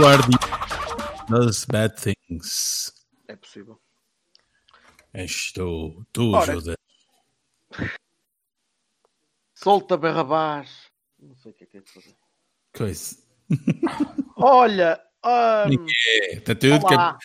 You are the those bad things. É possível. És tu, tu, Ora. José. Solta Barrabás. Não sei o que é que é de fazer. Coisa. Olha, hum, É, está tudo cap...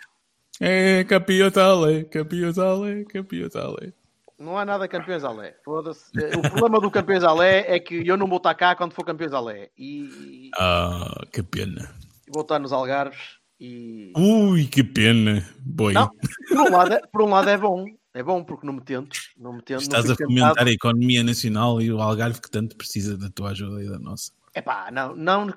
É, capiotale, capiotale, capiotale. Não há nada campeões. Foda-se. Eh, O problema do campeões Alé é que eu não vou estar cá quando for campeões Alé. E, Ah, que pena. E vou estar nos Algarves. E Ui, que pena. Boi, não, por um, lado é, por um lado é bom. É bom porque não me tento. Não me tento estás não a fomentar tentado. a economia nacional e o Algarve que tanto precisa da tua ajuda e da nossa. Epá, não, não,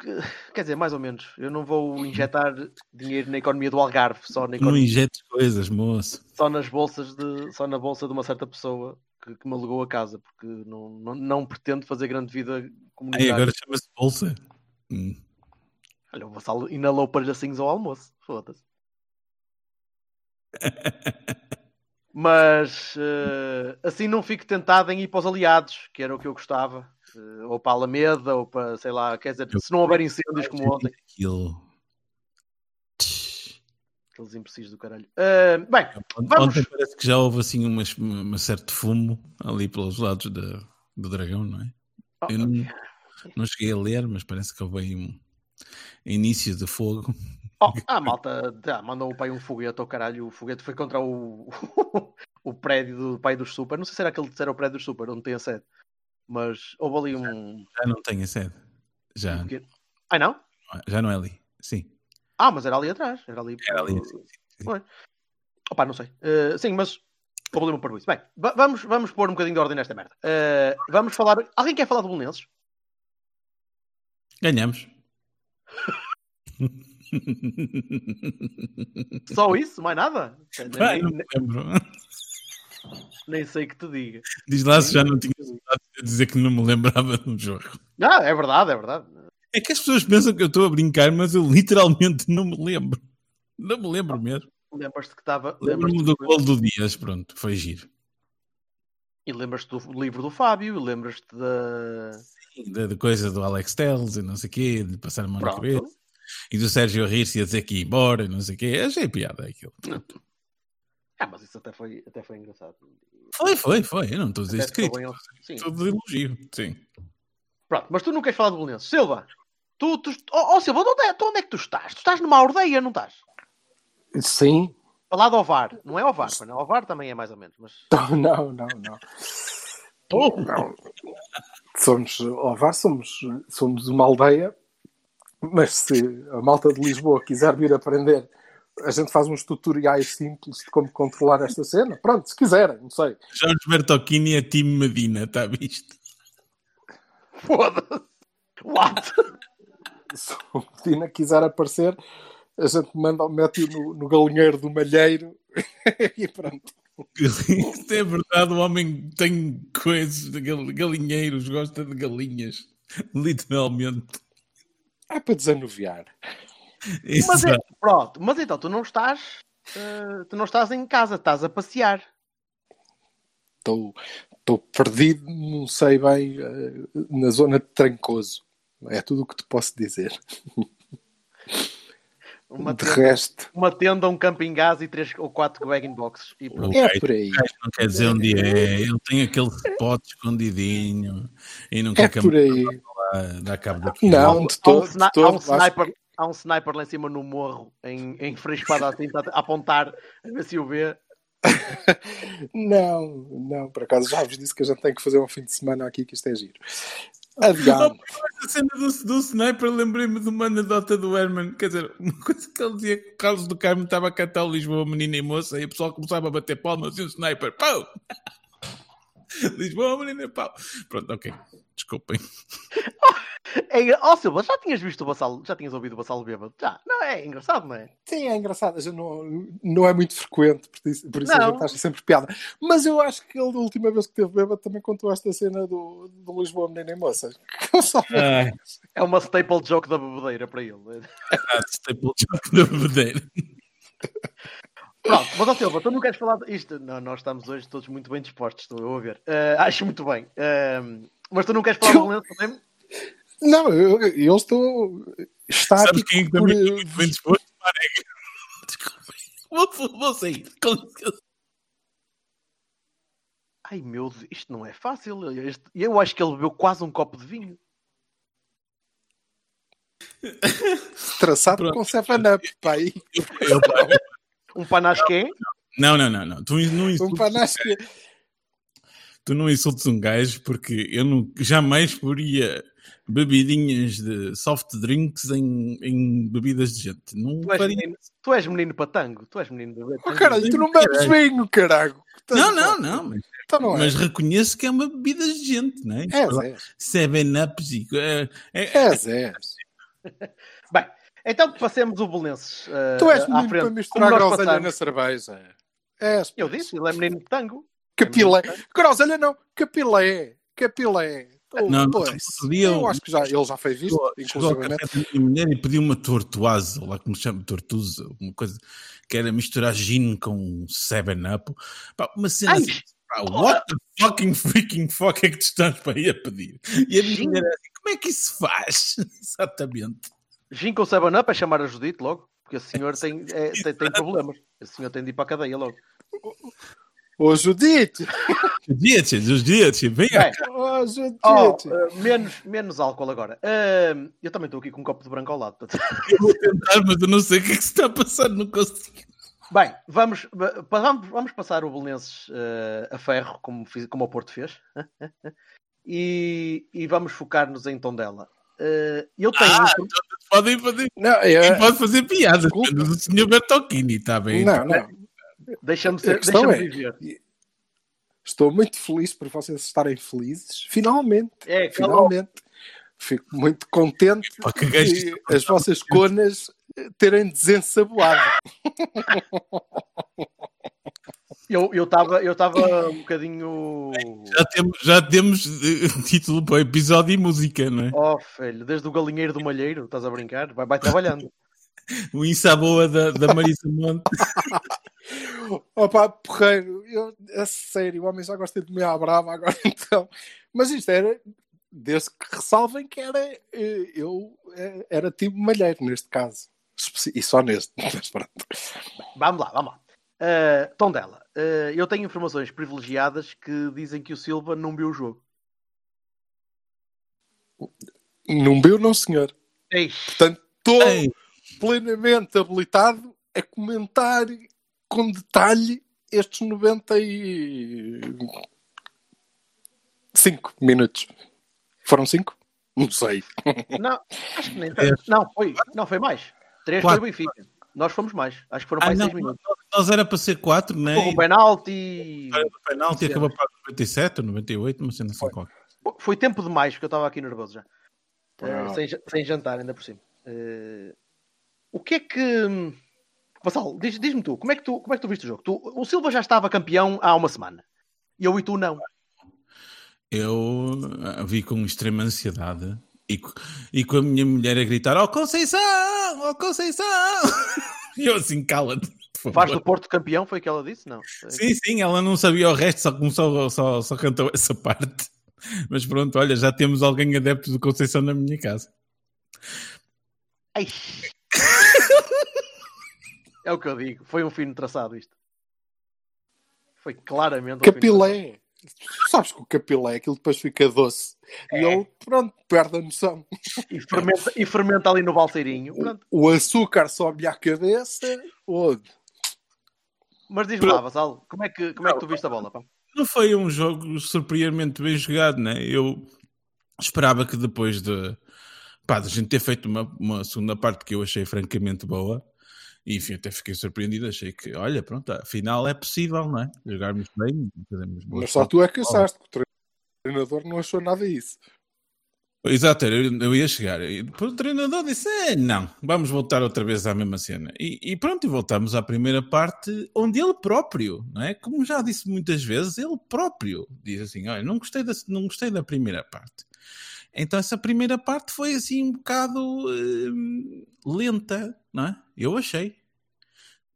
quer dizer, mais ou menos. Eu não vou injetar dinheiro na economia do Algarve, só, na Não economia, injetes coisas, moço. só nas bolsas de, só na bolsa de uma certa pessoa que, que me alugou a casa, porque não, não, não pretendo fazer grande vida Aí comunitária. agora chama-se Bolsa. Hum. Olha, o Vassalo inalou palhacinhos ao almoço. Foda-se. Mas eh, assim não fico tentado em ir para os aliados, que era o que eu gostava. Eh, ou para a Alameda, ou para, sei lá, quer dizer, se não houver incêndios como ontem, Aquilo. aqueles imprecisos do caralho. Eh, bem, vamos. Ontem parece que já houve assim uma, uma certo fumo ali pelos lados da, do dragão, não é? Oh, Eu não, não cheguei a ler, mas parece que houve aí um início de fogo. Oh, a malta ah, mandou o pai um foguete ao caralho. O foguete foi contra o, o prédio do pai dos Super. Não sei se era aquele o prédio dos Super, onde tem a sede. Mas houve ali um. Já não tem a sede. Já, Ah, não? já não é ali. Sim, Ah, mas era ali atrás. Era ali. era ali. sim, sim. Opa, não sei. Eh, sim, mas houve ali um parvoíce. Bem, va- vamos, vamos pôr um bocadinho de ordem nesta merda. Eh, vamos falar. Alguém quer falar de Belenenses? Ganhamos. Só isso? Mais nada? Ah, Nem, não me lembro. nem sei que te diga. Diz lá se já não tinha de dizer que não me lembrava do jogo. Ah, é verdade, é verdade. É que as pessoas pensam que eu estou a brincar, mas eu literalmente não me lembro. Não me lembro mesmo. Lembras-te que estava. Lembro-me do gol do Dias, pronto, foi giro. E lembras-te do livro do Fábio, e lembras-te da. Da, da coisa do Alex Telles e não sei o quê, de passar a mão na Pronto. cabeça. E do Sérgio rir-se e a dizer que ia embora e não sei o quê. Achei piada aquilo. Ah, mas isso até foi, até foi engraçado. Foi, foi, foi. Eu não estou a dizer isto crítico. Estou de elogio, sim. Pronto, mas tu não queres falar de Belenenses. Silva, tu. tu oh, oh, Silva, de onde, é, tu onde é que tu estás? Tu estás numa aldeia, não estás? Sim. Ao lado do Ovar. Não é Ovar, mas não. Ovar também é mais ou menos. Mas... Não, não, não. não. Não. Somos, Ovar, somos, somos uma aldeia, mas se a malta de Lisboa quiser vir aprender, a gente faz uns tutoriais simples de como controlar esta cena. Pronto, se quiserem, não sei. Jorge Bertocchini é time Medina, está visto? Foda-se. What? Se o Medina quiser aparecer, a gente manda, mete-o no, no galinheiro do malheiro e pronto. Isto é verdade, o homem tem coisas de gal- galinheiros, gosta de galinhas. Literalmente. É para desanuviar. Mas é, pronto, mas então tu não estás. eh, tu não estás em casa, estás a passear. Estou estou perdido, não sei bem, eh, na zona de Trancoso. É tudo o que te posso dizer. Uma de tenda, resto, uma tenda, um camping gás e três ou quatro bag boxes. E pronto. É por aí. não quer dizer onde é, ele tem aquele spot escondidinho e não quer É que a por aí. dá cabo daquilo. Não, Há um, de há um todo. há um acho- sniper, há um sniper lá em cima no morro, em, em frente espada assim, a a apontar a ver se o vê. Não, não, por acaso já vos disse que a gente tem que fazer um fim de semana aqui, que isto é giro. Adiante. A cena do, do sniper, lembrei-me de uma anedota do Herman. Quer dizer, uma coisa que ele dizia que o Carlos do Carmo estava a cantar o Lisboa, menina e moça, e o pessoal começava a bater palmas e o sniper, pau! Lisboa, menina pau. Pronto, ok. Desculpem. É, engra- Ó Silva, já tinhas visto o Bassalo, já tinhas ouvido o Bassalo bêbado? Já. Não, é engraçado, não é? Sim, é engraçado. já Não, não é muito frequente, por isso, por isso a gente acha sempre piada. Mas eu acho que ele, da última vez que teve bêbado, também contou esta cena do, do Lisboa Menina e Moças. Ai, É uma staple joke da bebedeira para ele. ah, staple joke da bebedeira. Pronto, mas ó Silva, tu não queres falar isto? Não, nós estamos hoje todos muito bem dispostos, estou eu a ver. Eh, acho muito bem. Eh, mas tu não queres falar do Valença também? Não, eu, eu estou. Está Sabes quem é por, também eh, está muito bem disposto? Desculpem. Vou, vou sair. Ai meu Deus, isto não é fácil. Este- eu acho que ele bebeu quase um copo de vinho. traçado Pronto. com 7-Up, pai. Eu- Um panasqué. Não, não, não, não. Tu não Um insultes, panasque. tu não insultes um gajo porque eu não, jamais poria bebidinhas de soft drinks em, em bebidas de gente. Não Tu és, faria. menino, tu és menino para tango. Tu és menino de beber Oh, caralho, tu não bebes vinho, caralho. Não, não, não. Mas, Então não é. mas reconheço que é uma bebida de gente, não é? És. Seven Ups e. É, é, És, és. Então passemos o Belenenses eh, Tu és à menino frente. para misturar groselha na cerveja. És. Eu disse, ele é menino de tango. Capilé. Groselha não, capilé. Capilé. Oh, Não, pois. eu eu- acho que já, ele já fez isto, inclusive. minha mulher e pediu uma tortuosa, lá como se chama, tortuosa, uma coisa que era misturar gin com 7-up. Pá, Uma cena Ai, assim, pá, what the fucking freaking fuck é que tu estás para ir a pedir? E a minha mulher assim, como é que isso faz? Exatamente. Gin com 7-Up é chamar a Judite logo. Porque esse senhor tem, é, tem, tem problemas. Esse senhor tem de ir para a cadeia logo. Ô, Judite. Os dias, os dias, vem cá. Ô, Judite. oh, eh, menos, menos álcool agora. Eh, eu também estou aqui com um copo de branco ao lado. Eu vou tentar, mas eu não sei o que é que se está a passar, não consigo. Bem, vamos, va- vamos, vamos passar o Belenenses eh, a ferro, como, fiz, como o Porto fez. e, e vamos focar-nos em Tondela. Eh, eu tenho. Ah, Podem fazer, Não, é- pode fazer piadas. Desculpa. mas O senhor Bertocchini está bem. não, não. Deixa-me A ser- questão deixa-me é-. Estou muito feliz por vocês estarem felizes. Finalmente. É, calou. Finalmente. Fico muito contente Pá, que de as vossas conas terem desensaboado. Eu eu estava eu tava um bocadinho. Já temos, já temos eh, título para episódio e música, não é? Oh, filho, desde o galinheiro do malheiro, estás a brincar? Vai, vai trabalhando. O Insaboa da, da Marisa Monte. Opa, porreiro, eu, a sério, o homem já gosta de comer à brava agora então. Mas isto era, desde que ressalvem que era, eh, eu eh, era tipo malheiro neste caso. E só neste. Mas pronto. Vamos lá, vamos lá. Uh, Tondela, uh, eu tenho informações privilegiadas que dizem que o Silva não viu o jogo. Não viu, não senhor. Ei, Portanto, estou plenamente habilitado a comentar com detalhe estes 95 minutos. Foram 5? Não sei. não, acho que nem tanto. Não, foi, não, foi mais. Três Quatro. foi o Benfica. Nós fomos mais. Acho que foram ah, mais seis minutos. Nós era para ser 4, não Houve é? um penalti. O penalti acabou para 97 ou 98, mas ainda assim qualquer. Foi tempo demais porque eu estava aqui nervoso já. Uh, sem, sem jantar, ainda por cima. Uh, o que é que. Vassal, diz- diz-me tu, como é, que tu, como é que tu viste o jogo? Tu- o Silva já estava campeão há uma semana. E eu e tu não. Eu ah, vi com extrema ansiedade e, e com a minha mulher a gritar: Oh Conceição! Oh Conceição! E eu assim, cala-te. Faz do Porto campeão, foi o que ela disse? Não. Sim, sim, ela não sabia o resto, só começou, só, só cantou essa parte. Mas pronto, olha, já temos alguém adepto de Conceição na minha casa. Ai. É o que eu digo. Foi um fino traçado isto. Foi claramente um fino Capilé. Tu sabes que o capilé, aquilo depois fica doce. E ele, pronto, perde a noção. E fermenta, e fermenta ali no balseirinho. Pronto. O açúcar sobe à cabeça. Oh, Mas diz-me lá, Vassal, como é, que, como é que tu viste a bola? Pá? Não foi um jogo surpreendentemente bem jogado, né? Eu esperava que depois de, pá, de a gente ter feito uma, uma segunda parte que eu achei francamente boa E enfim, até fiquei surpreendido. Achei que, olha, pronto, afinal é possível, não é? Jogarmos bem, fazermos boas Mas só tu é que achaste, que o treinador não achou nada disso. Exato, eu, eu ia chegar. E o treinador disse: "Eh, não, vamos voltar outra vez à mesma cena. E, e pronto, e voltamos à primeira parte, onde ele próprio, não é? Como já disse muitas vezes, ele próprio diz assim: olha, não gostei da, não gostei da primeira parte. Então essa primeira parte foi assim um bocado hum, lenta, não é? Eu achei.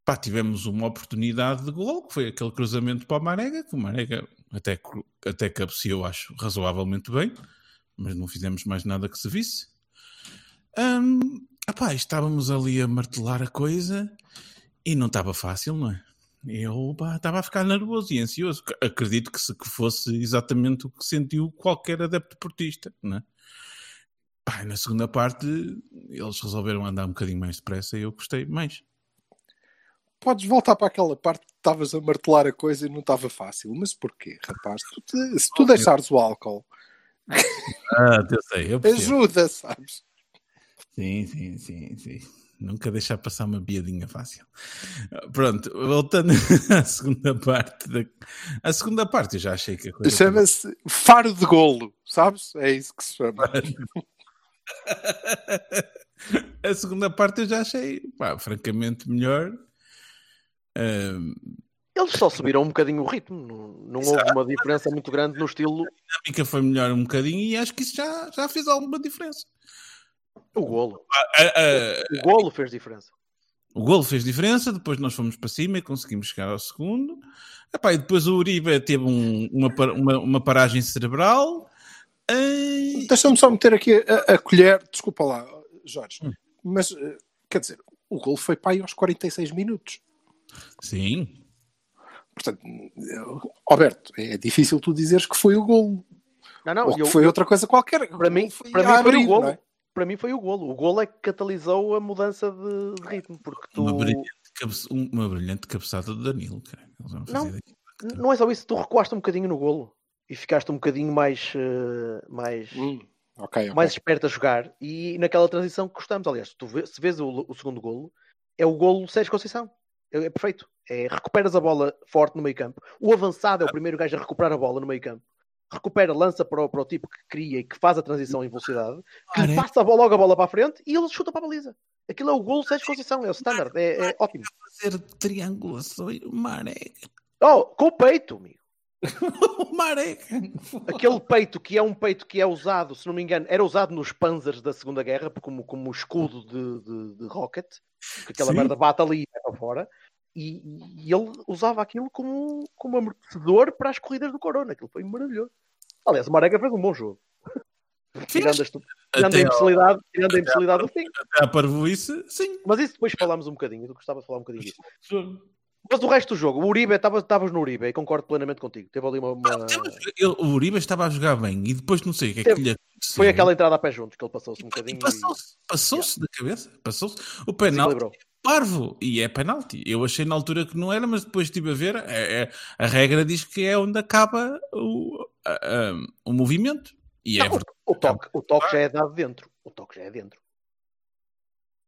Pá, tivemos uma oportunidade de gol, que foi aquele cruzamento para o Marega, que o Marega até, até cabeceou, acho, razoavelmente bem, mas não fizemos mais nada que se visse. Epá, estávamos ali a martelar a coisa e não estava fácil, não é? Eu pá, estava a ficar nervoso e ansioso. Acredito que, se, que fosse exatamente o que sentiu qualquer adepto portista, não é? Pá, na segunda parte eles resolveram andar um bocadinho mais depressa e eu gostei mais. Podes voltar para aquela parte que estavas a martelar a coisa e não estava fácil. Mas porquê, rapaz? Tu te- se tu deixares o álcool, Ah, eu sei, eu ajuda, sabes? Sim, sim, sim, sim. Nunca deixar passar uma piadinha fácil. Pronto, voltando à segunda parte. Da... A segunda parte eu já achei que a coisa. Chama-se faro de golo, sabes? É isso que se chama. a segunda parte eu já achei, pá, francamente, melhor. Eles só subiram um bocadinho o ritmo. Não, não houve uma diferença muito grande no estilo. a dinâmica foi melhor um bocadinho e acho que isso já, já fez alguma diferença. O golo. A- a- O golo fez diferença. o golo fez diferença, depois nós fomos para cima e conseguimos chegar ao segundo. Epá, e depois o Uribe teve um- uma, uma, uma paragem cerebral. Ai, Deixa-me só meter aqui a, a colher. Desculpa lá, Jorge. Hum. Mas, eh, quer dizer, o gol foi para aí aos 46 minutos. Sim, Portanto, Alberto, é difícil tu dizeres que foi o gol. Não, não. Ou que eu- foi outra coisa qualquer. para mim, Foi para mim foi abrir, o golo. é? Para mim foi o golo. O golo é que catalisou a mudança de, de ritmo. Porque tu. uma, brilhante cabe- uma brilhante cabeçada do Danilo. Cara. Não. Não é só isso, tu recuaste um bocadinho no golo e ficaste um bocadinho mais, eh, mais, Hum, ok, ok. mais esperto a jogar e naquela transição que gostamos. Aliás, se tu vê- se vês o, o segundo golo, é o golo Sérgio Conceição. É, é perfeito. É, recuperas a bola forte no meio campo. O avançado é o primeiro gajo a recuperar a bola no meio campo. Recupera, lança para o, para o tipo que cria e que faz a transição em velocidade, que lhe Cara, passa a bola, logo a bola para a frente e ele chuta para a baliza. Aquilo é o golo Sérgio Conceição, é o standard, é, é ótimo. fazer triangulações. O Marega. Oh, com o peito, amigo. O Marega. aquele peito que é um peito que é usado, se não me engano, era usado nos Panzers da Segunda Guerra como, como escudo de, de, de rocket, que aquela Sim. merda bate ali e vai para fora. E, e ele usava aquilo como, como amortecedor para as corridas do Corona. Aquilo foi maravilhoso. Aliás, o Marega fez um bom jogo. Tirando a, estu- tirando a imbecilidade, tirando a imbecilidade do fim. até à parvoíce, sim. Mas isso depois falámos um bocadinho. Eu gostava de falar um bocadinho disso. Mas o resto do jogo, o Uribe, estavas no Uribe e concordo plenamente contigo. Teve ali uma. uma- Ele- o Uribe estava a jogar bem e depois não sei o que é que Teve- lhe aconteceu. Foi aquela entrada a pé juntos que ele passou-se um bocadinho. e Passou-se passou da cabeça. Passou-se. O penalti desequilibrou. Parvo. E é penalti. Eu achei na altura que não era, mas depois estive a ver. é- é- a regra diz que é onde acaba o, a- a- o movimento. E é Não, verdade. O toque, o toque já é dado dentro. O toque já é dentro.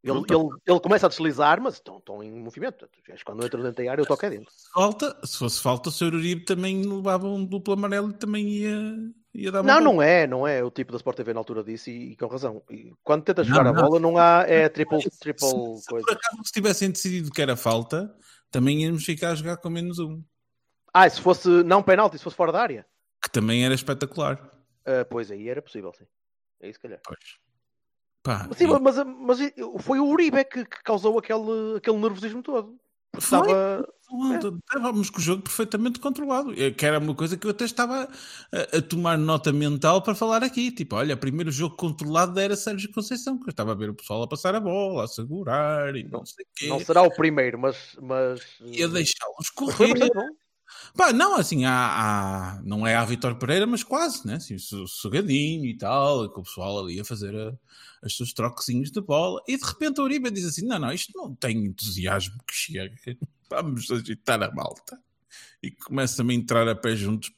Ele, ele, ele começa a deslizar, mas estão, estão em movimento. Acho que Quando entra dentro da área, o toque é dentro. Falta, se fosse falta, o Sr. Uribe também levava um duplo amarelo e também ia, Não, bola. não é, não é. O tipo da Sport TV na altura disse e, e com razão. E quando tenta Não, jogar a bola, não há. É triple, Se- triple se, coisa. por acaso se tivessem decidido que era falta, também íamos ficar a jogar com menos um. Ah, e se fosse não penalti, se fosse fora da área, Que também era espetacular. ah, pois aí era possível, sim. É isso, se calhar. Pois. Pá, Sim, e- mas, mas foi o Uribe que, que causou aquele, aquele nervosismo todo. Porque Estava. Estávamos com o jogo perfeitamente controlado. É Que era uma coisa que eu até estava a, a tomar nota mental para falar aqui. Tipo, olha, primeiro jogo controlado era Sérgio Conceição, que eu estava a ver o pessoal a passar a bola, a segurar e não sei o quê. Não será o primeiro, mas. mas E a deixá-los correr. Pá, não, assim, há, há- não é a Vitor Pereira, mas quase, né? Assim, sossegadinho e tal, com o pessoal ali a fazer a, os seus troquezinhos de bola. E de repente o Uribe diz assim: não, não, isto não tem entusiasmo que chega, vamos agitar a malta. E começa-me a entrar a pé juntos,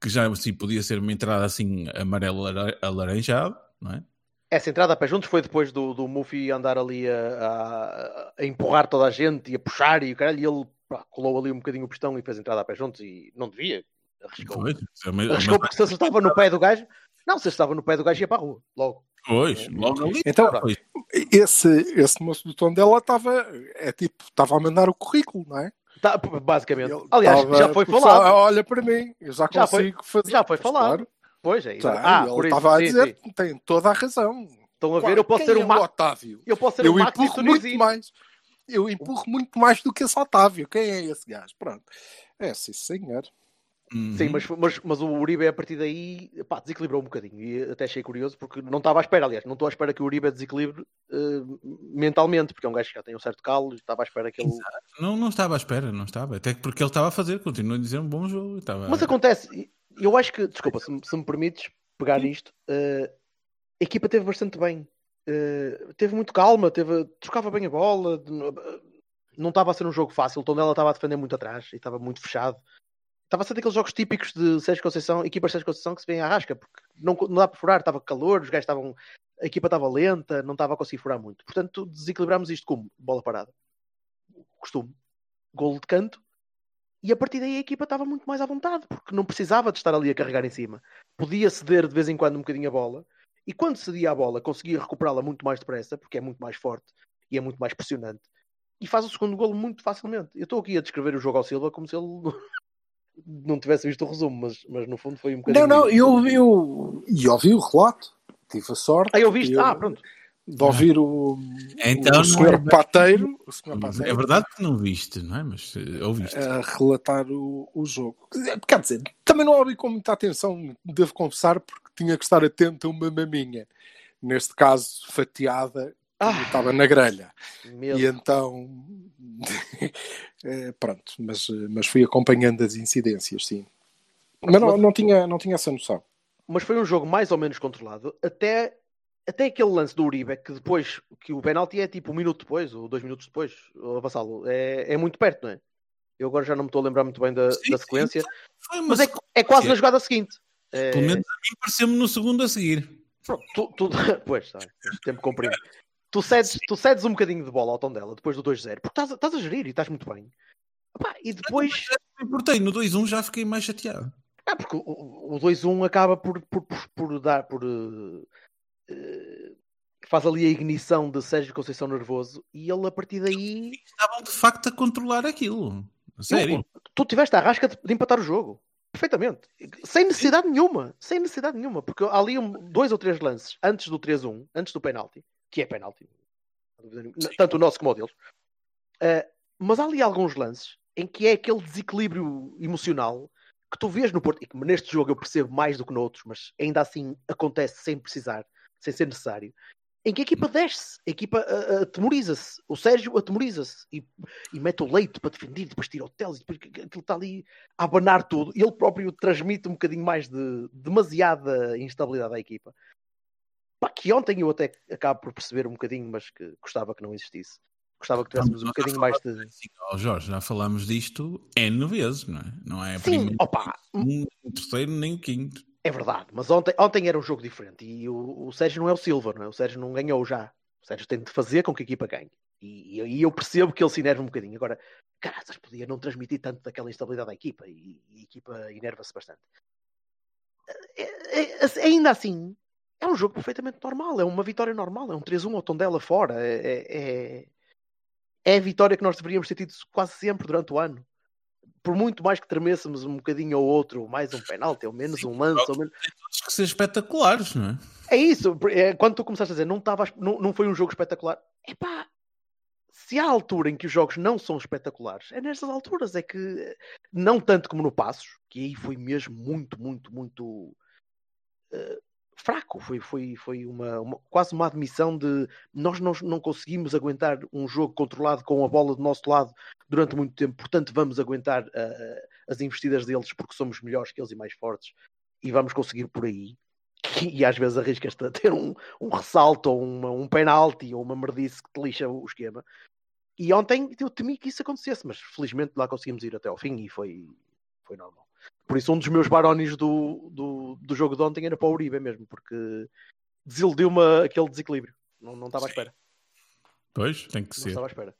que já assim podia ser uma entrada assim amarelo-alaranjado, não é? Essa entrada a pé juntos foi depois do, do Muffy andar ali a, a- a empurrar toda a gente e a puxar e o caralho, e ele pá, colou ali um bocadinho o pistão e fez a entrada a pé juntos e não devia. Arriscou. Pois, é Arriscou porque se acertava no pé do gajo. Não, se acertava no pé do gajo ia para a rua, logo. Pois, logo ali. Então, Pois. esse, esse moço do tom dela estava, é tipo, estava a mandar o currículo, não é? Tá, basicamente. Ele Aliás, estava- já foi o falado. Olha para mim, eu já Já foi- consigo fazer. já foi falado. claro. Pois é. Tá, ah, ele por isso, estava a dizer sim. tem toda a razão. Estão a ver, eu posso ser é o Max. Otávio. Eu posso ser Eu o Max empurro muito mais. Eu empurro muito mais do que esse Otávio. Quem é esse gajo? Pronto. É, sim, senhor. Uhum. Sim, mas, mas, mas o Uribe a partir daí pá, desequilibrou um bocadinho e até achei curioso porque não estava à espera, aliás, não estou à espera que o Uribe desequilibre eh, mentalmente, porque é um gajo que já tem um certo calo, estava à espera que ele. Não, não estava à espera, não estava. Até porque ele estava a fazer, continua a dizer um bom jogo. Estava... Mas acontece, eu acho que, desculpa, se, me- se me permites pegar nisto, eh, a equipa teve bastante bem, Eh, teve muito calma, teve, trocava bem a bola, não estava a ser um jogo fácil, o Tondela estava a defender muito atrás e estava muito fechado. Estava a ser daqueles jogos típicos de Sérgio Conceição, equipas de Sérgio Conceição que se vêem à rasca, porque não, não dá para furar, estava calor, os gajos estavam. A equipa estava lenta, não estava a conseguir furar muito. Portanto, desequilibramos isto como? Bola parada. Costume. Golo de canto. E a partir daí a equipa estava muito mais à vontade, porque não precisava de estar ali a carregar em cima. Podia ceder de vez em quando um bocadinho a bola, e quando cedia a bola conseguia recuperá-la muito mais depressa, porque é muito mais forte e é muito mais pressionante. E faz o segundo golo muito facilmente. Eu estou aqui a descrever o jogo ao Silva como se ele não tivesse visto o resumo, mas, mas no fundo foi um bocadinho. Não, não, eu, eu, e ouvi o relato. Tive a sorte. Ah, eu viste? de- Ah, pronto. De ouvir o, Então, o senhor é- Pateiro, o senhor É Pateiro verdade que não viste, não é? Mas eh, ouviste. a relatar o, o jogo. Quer dizer, também não ouvi com muita atenção, devo confessar, porque tinha que estar atento a uma maminha. Neste caso, fatiada, Ah. estava na grelha. Mesmo. E então, eh, pronto, mas, mas fui acompanhando as incidências, sim. Mas não, não, tinha, não tinha essa noção. mas foi um jogo mais ou menos controlado até, até aquele lance do Uribe que depois que o penalti é tipo um minuto depois ou dois minutos depois o Vassalo é, é muito perto, não é? Eu agora já não me estou a lembrar muito bem da, Sim, da sim, sequência, Foi uma mas é, é quase na jogada seguinte. É, Pelo menos a mim pareceu-me no segundo a seguir. pronto, tu, tu- pois, tá, tempo comprimido. Tu cedes, tu cedes um bocadinho de bola ao tom dela depois do 2-0, porque estás, a- estás a gerir e estás muito bem. Epá, e depois. Me importei, no 2-1 já fiquei mais chateado. Ah, porque o, o 2-1 acaba por, por, por, por dar por. eh, eh, faz ali a ignição de Sérgio Conceição nervoso e ele a partir daí. Estavam de facto a controlar aquilo. Sério. Tu, tu tiveste a rasca de, de empatar o jogo. Perfeitamente. Sem necessidade nenhuma. Sem necessidade nenhuma. Porque há ali um- dois ou três lances antes do 3-1, antes do penalti, que é penalti. Tanto o nosso como o deles. Eh, mas há ali alguns lances em que é aquele desequilíbrio emocional que tu vês no Porto, e que neste jogo eu percebo mais do que noutros, mas ainda assim acontece sem precisar, sem ser necessário, em que a equipa desce, a equipa ah, ah, atemoriza-se, o Sérgio atemoriza-se e, e mete o leite para defender, depois tira o Teles, depois aquilo está ali a abanar tudo, e ele próprio transmite um bocadinho mais de demasiada instabilidade à equipa. Que ontem eu até acabo por perceber um bocadinho, mas que gostava que não existisse. Gostava que tivéssemos um bocadinho mais de. Sim, ó Jorge, já falamos disto N vezes, não é? Não é Sim, primeira, opa, nem o terceiro, nem o quinto. É verdade, mas ontem, ontem era um jogo diferente e o, o Sérgio não é o Silva, não é? O Sérgio não ganhou já. O Sérgio tem de fazer com que a equipa ganhe. E, e- e eu percebo que ele se enerva um bocadinho. Agora, caraças, podia não transmitir tanto daquela instabilidade à equipa e, e a equipa enerva-se bastante. É- é- é- ainda assim, é um jogo perfeitamente normal, é uma vitória normal, é um 3-1 ao Tondela fora. É, é, é- é a vitória que nós deveríamos ter tido quase sempre durante o ano. Por muito mais que tremêssemos um bocadinho ou outro, mais um penalti, ou menos um lance, ou menos. Todos que ser espetaculares, não é? É isso, é, quando tu começaste a dizer não, tava, não, não foi um jogo espetacular, epá, se há altura em que os jogos não são espetaculares, é nestas alturas, é que não tanto como no Passos, que aí foi mesmo muito, muito, muito eh, fraco, foi, foi, foi uma, uma- quase uma admissão de nós não, não conseguimos aguentar um jogo controlado com a bola do nosso lado durante muito tempo, portanto vamos aguentar eh, as investidas deles porque somos melhores que eles e mais fortes e vamos conseguir por aí e às vezes arriscas-te a ter um, um ressalto ou uma, um penalti ou uma merdice que te lixa o esquema. E ontem eu temi que isso acontecesse, mas felizmente lá conseguimos ir até ao fim e foi, foi normal. Por isso, um dos meus barónios do, do, do jogo de ontem era para o Uribe mesmo, porque desiludiu-me aquele desequilíbrio. Não, não estava à espera. Pois, tem que Não ser. estava à espera.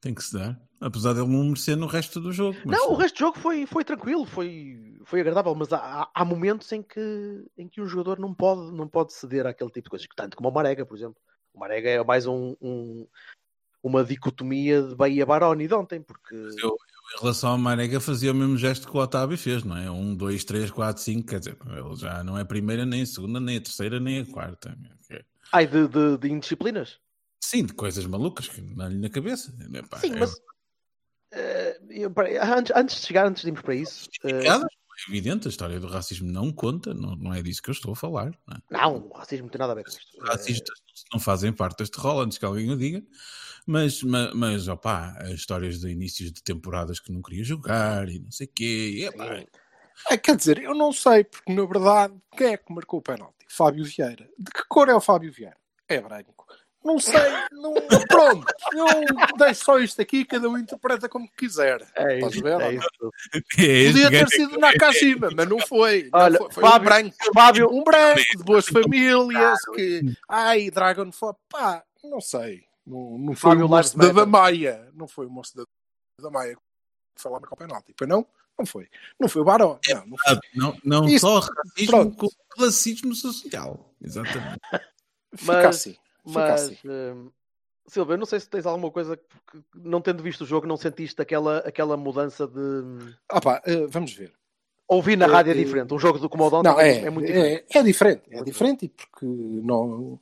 Tem que se dar. Apesar dele não merecer no resto do jogo. mas- Não, o resto do jogo foi, foi tranquilo, foi, foi agradável, mas há, há- há momentos em que, em que um jogador não pode, não pode ceder àquele tipo de coisas, tanto como o Marega, por exemplo. O Marega é mais um, um- uma dicotomia de Bahia Baroni de ontem, porque Eu, em relação ao Marega, fazia o mesmo gesto que o Otávio fez, não é? Um, dois, três, quatro, cinco. Quer dizer, ele já não é a primeira, nem a segunda, nem a terceira, nem a quarta. Ok. ai de, de, de indisciplinas. Sim, de coisas malucas que dão-lhe na cabeça. Epá, Sim, é- mas eh, eu- antes, antes de chegar, antes de irmos para isso, eh, é evidente, a história do racismo não conta, não, não é disso que eu estou a falar. Não é? não, o racismo não tem nada a ver com isto. Os racistas não fazem parte deste rol, antes que alguém o diga, mas, mas, mas opá, as histórias de inícios de temporadas que não queria jogar e não sei o quê, epá. É, quer dizer, eu não sei, porque na verdade, quem é que marcou o penalti? Fábio Vieira. De que cor é o Fábio Vieira? É branco. Não sei, não... pronto. Eu deixo só isto aqui, cada um interpreta como quiser. É isso, ver, é não? isso. é Podia ter sido Nakashima, mas não foi. Não Olha, foi. Foi Fábio- um branco. Fábio, Um branco de boas famílias que. Ai, Dragon. Pá, não sei. Não, não foi Fábio o moço da Matter. Damaia. Não foi o moço da, da Maia que foi lá marcar o penalti. Pois não? Não foi. Não foi o Barão. Não, não foi. Não, não Isso, só racismo, pronto. como classismo social. Exatamente. Fica Mas- assim. Fica Mas, assim. Silvia, eu não sei se tens alguma coisa que, não tendo visto o jogo, não sentiste aquela, aquela mudança de. Ah pá, eh, vamos ver. Ouvir na Eh, rádio é eh, diferente. Um jogo do como o de ontem Não, é, é muito diferente. é, é diferente. É diferente e porque não,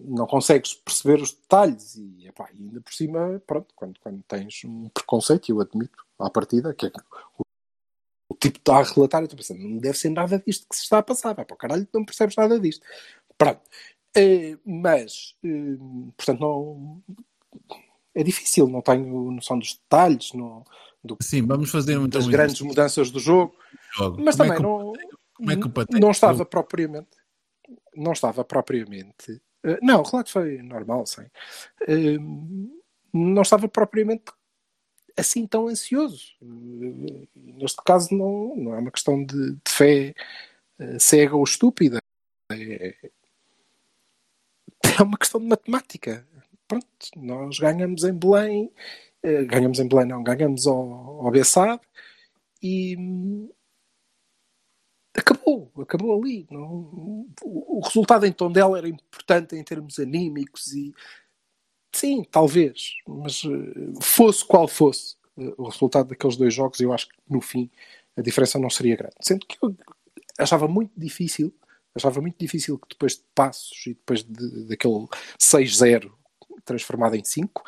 não consegues perceber os detalhes e, epá, ainda por cima, pronto, quando, quando tens um preconceito, eu admito, à partida, que é que o, o tipo está a relatar, eu estou pensando, não deve ser nada disto que se está a passar, vai para o caralho, não percebes nada disto. Pronto. Eh, mas, eh, portanto, não. É difícil, não tenho noção dos detalhes, não, do, Sim, vamos fazer então das um grandes mudanças do jogo. jogo. Mas Como é também que- não, é não estava propriamente. Não estava propriamente. Eh, não, o relato foi normal, sim. Eh, não estava propriamente assim tão ansioso. Eh, Neste caso, não, não é uma questão de, de fé cega ou estúpida. É, é uma questão de matemática. Pronto, nós ganhamos em Belém, ganhamos em Belém, não, ganhamos ao, ao e acabou, acabou ali. Não, o, o resultado em Tondela era importante em termos anímicos e sim, talvez, mas eh, fosse qual fosse eh, o resultado daqueles dois jogos, eu acho que no fim a diferença não seria grande. Sendo que eu achava muito difícil, achava muito difícil que depois de passos e depois de, daquele 6-0 transformado em 5,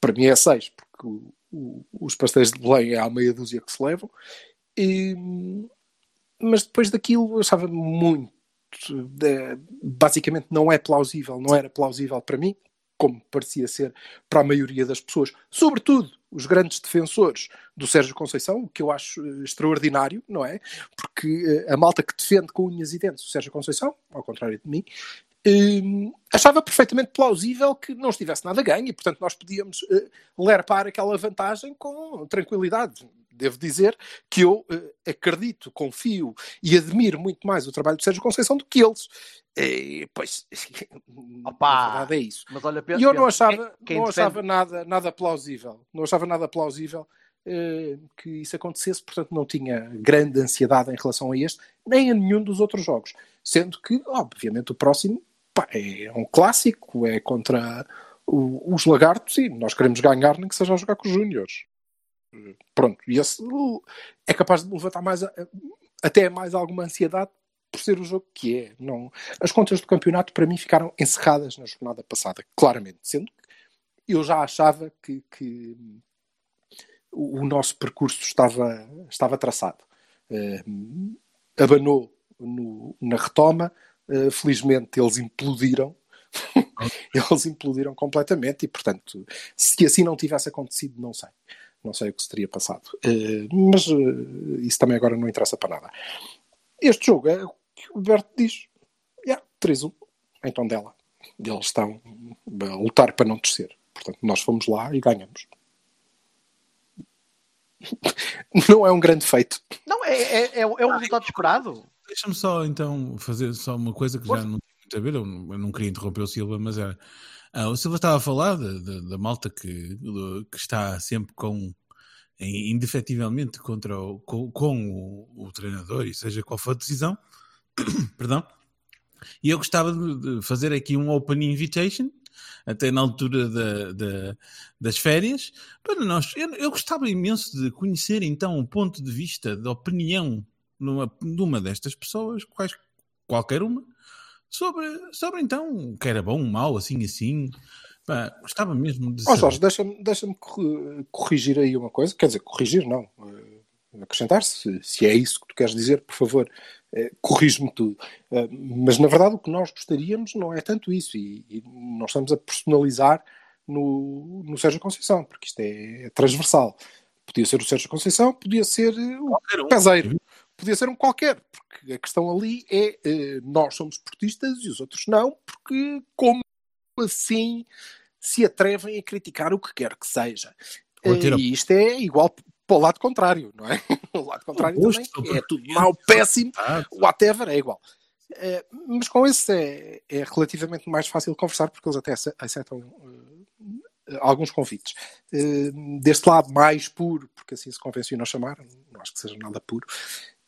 para mim é 6, porque o- o- os pastéis de Belém é à meia dúzia que se levam. E, mas depois daquilo eu achava muito. eh, basicamente não é plausível, não era plausível para mim, como parecia ser para a maioria das pessoas, sobretudo os grandes defensores do Sérgio Conceição, o que eu acho eh, extraordinário, não é? Porque eh, a malta que defende com unhas e dentes o Sérgio Conceição, ao contrário de mim, hum, achava perfeitamente plausível que não estivesse nada ganho e, portanto, nós podíamos eh, lerpar aquela vantagem com tranquilidade. Devo dizer que eu eh, acredito, confio e admiro muito mais o trabalho do Sérgio Conceição do que eles. E, pois, Opa! na verdade é isso. Mas olha, E eu não achava, quem- quem não defende- achava nada, nada plausível. Não achava nada plausível eh, que isso acontecesse, portanto não tinha grande ansiedade em relação a este, nem a nenhum dos outros jogos. Sendo que, obviamente, o próximo pá, é um clássico, é contra os lagartos e nós queremos ganhar, nem que seja a jogar com os júniores. Pronto, e esse uh, é capaz de levantar mais até mais alguma ansiedade por ser o jogo que é. Não, as contas do campeonato para mim ficaram encerradas na jornada passada, claramente, sendo que eu já achava que, que o, nosso percurso estava, estava traçado. Eh, abanou no- na retoma, eh, felizmente eles implodiram. eles implodiram completamente e, portanto, se assim não tivesse acontecido, não sei. Não sei o que se teria passado. Eh, mas eh, isso também agora não interessa para nada. Este jogo é o que o Alberto diz. Yeah, 3-1 em Tondela. Eles estão a lutar para não descer. Portanto, nós fomos lá e ganhamos. Não é um grande feito. Não, é, é, é, é o resultado esperado. Deixa-me só então fazer só uma coisa que já não tenho muito a ver, eu não, eu não queria interromper o Silva, mas era. Ah, o Silva estava a falar da, da, da malta que, do- que está sempre com indefetivelmente contra o, com, com o, o treinador, e seja qual for a decisão, perdão. E eu gostava de, fazer aqui um open invitation, até na altura da- da- das férias, para nós. Eu, eu gostava imenso de conhecer então o ponto de vista, de opinião numa, de uma destas pessoas, quais, qualquer uma, sobre, sobre então o que era bom, mau, assim, assim. Pá, gostava mesmo de Ó saber. Jorge, deixa-me deixa corrigir aí uma coisa. Quer dizer, corrigir não. eh, acrescentar, se, se é isso que tu queres dizer, por favor, eh, corrige-me tudo. Eh, mas na verdade o que nós gostaríamos não é tanto isso. E, e nós estamos a personalizar no, no Sérgio Conceição, porque isto é, é transversal. Podia ser o Sérgio Conceição, podia ser o. Peseiro, podia ser um qualquer, porque a questão ali é eh, nós somos portistas e os outros não, porque como assim se atrevem a criticar o que quer que seja. Eh, E isto é igual para o lado contrário, não é? O lado contrário também é tudo mau, péssimo, whatever, é igual. Eh, mas com esse é, é relativamente mais fácil conversar porque eles até ace- aceitam alguns convites. Eh, deste lado mais puro, porque assim se convenciona a chamar, não acho que seja nada puro,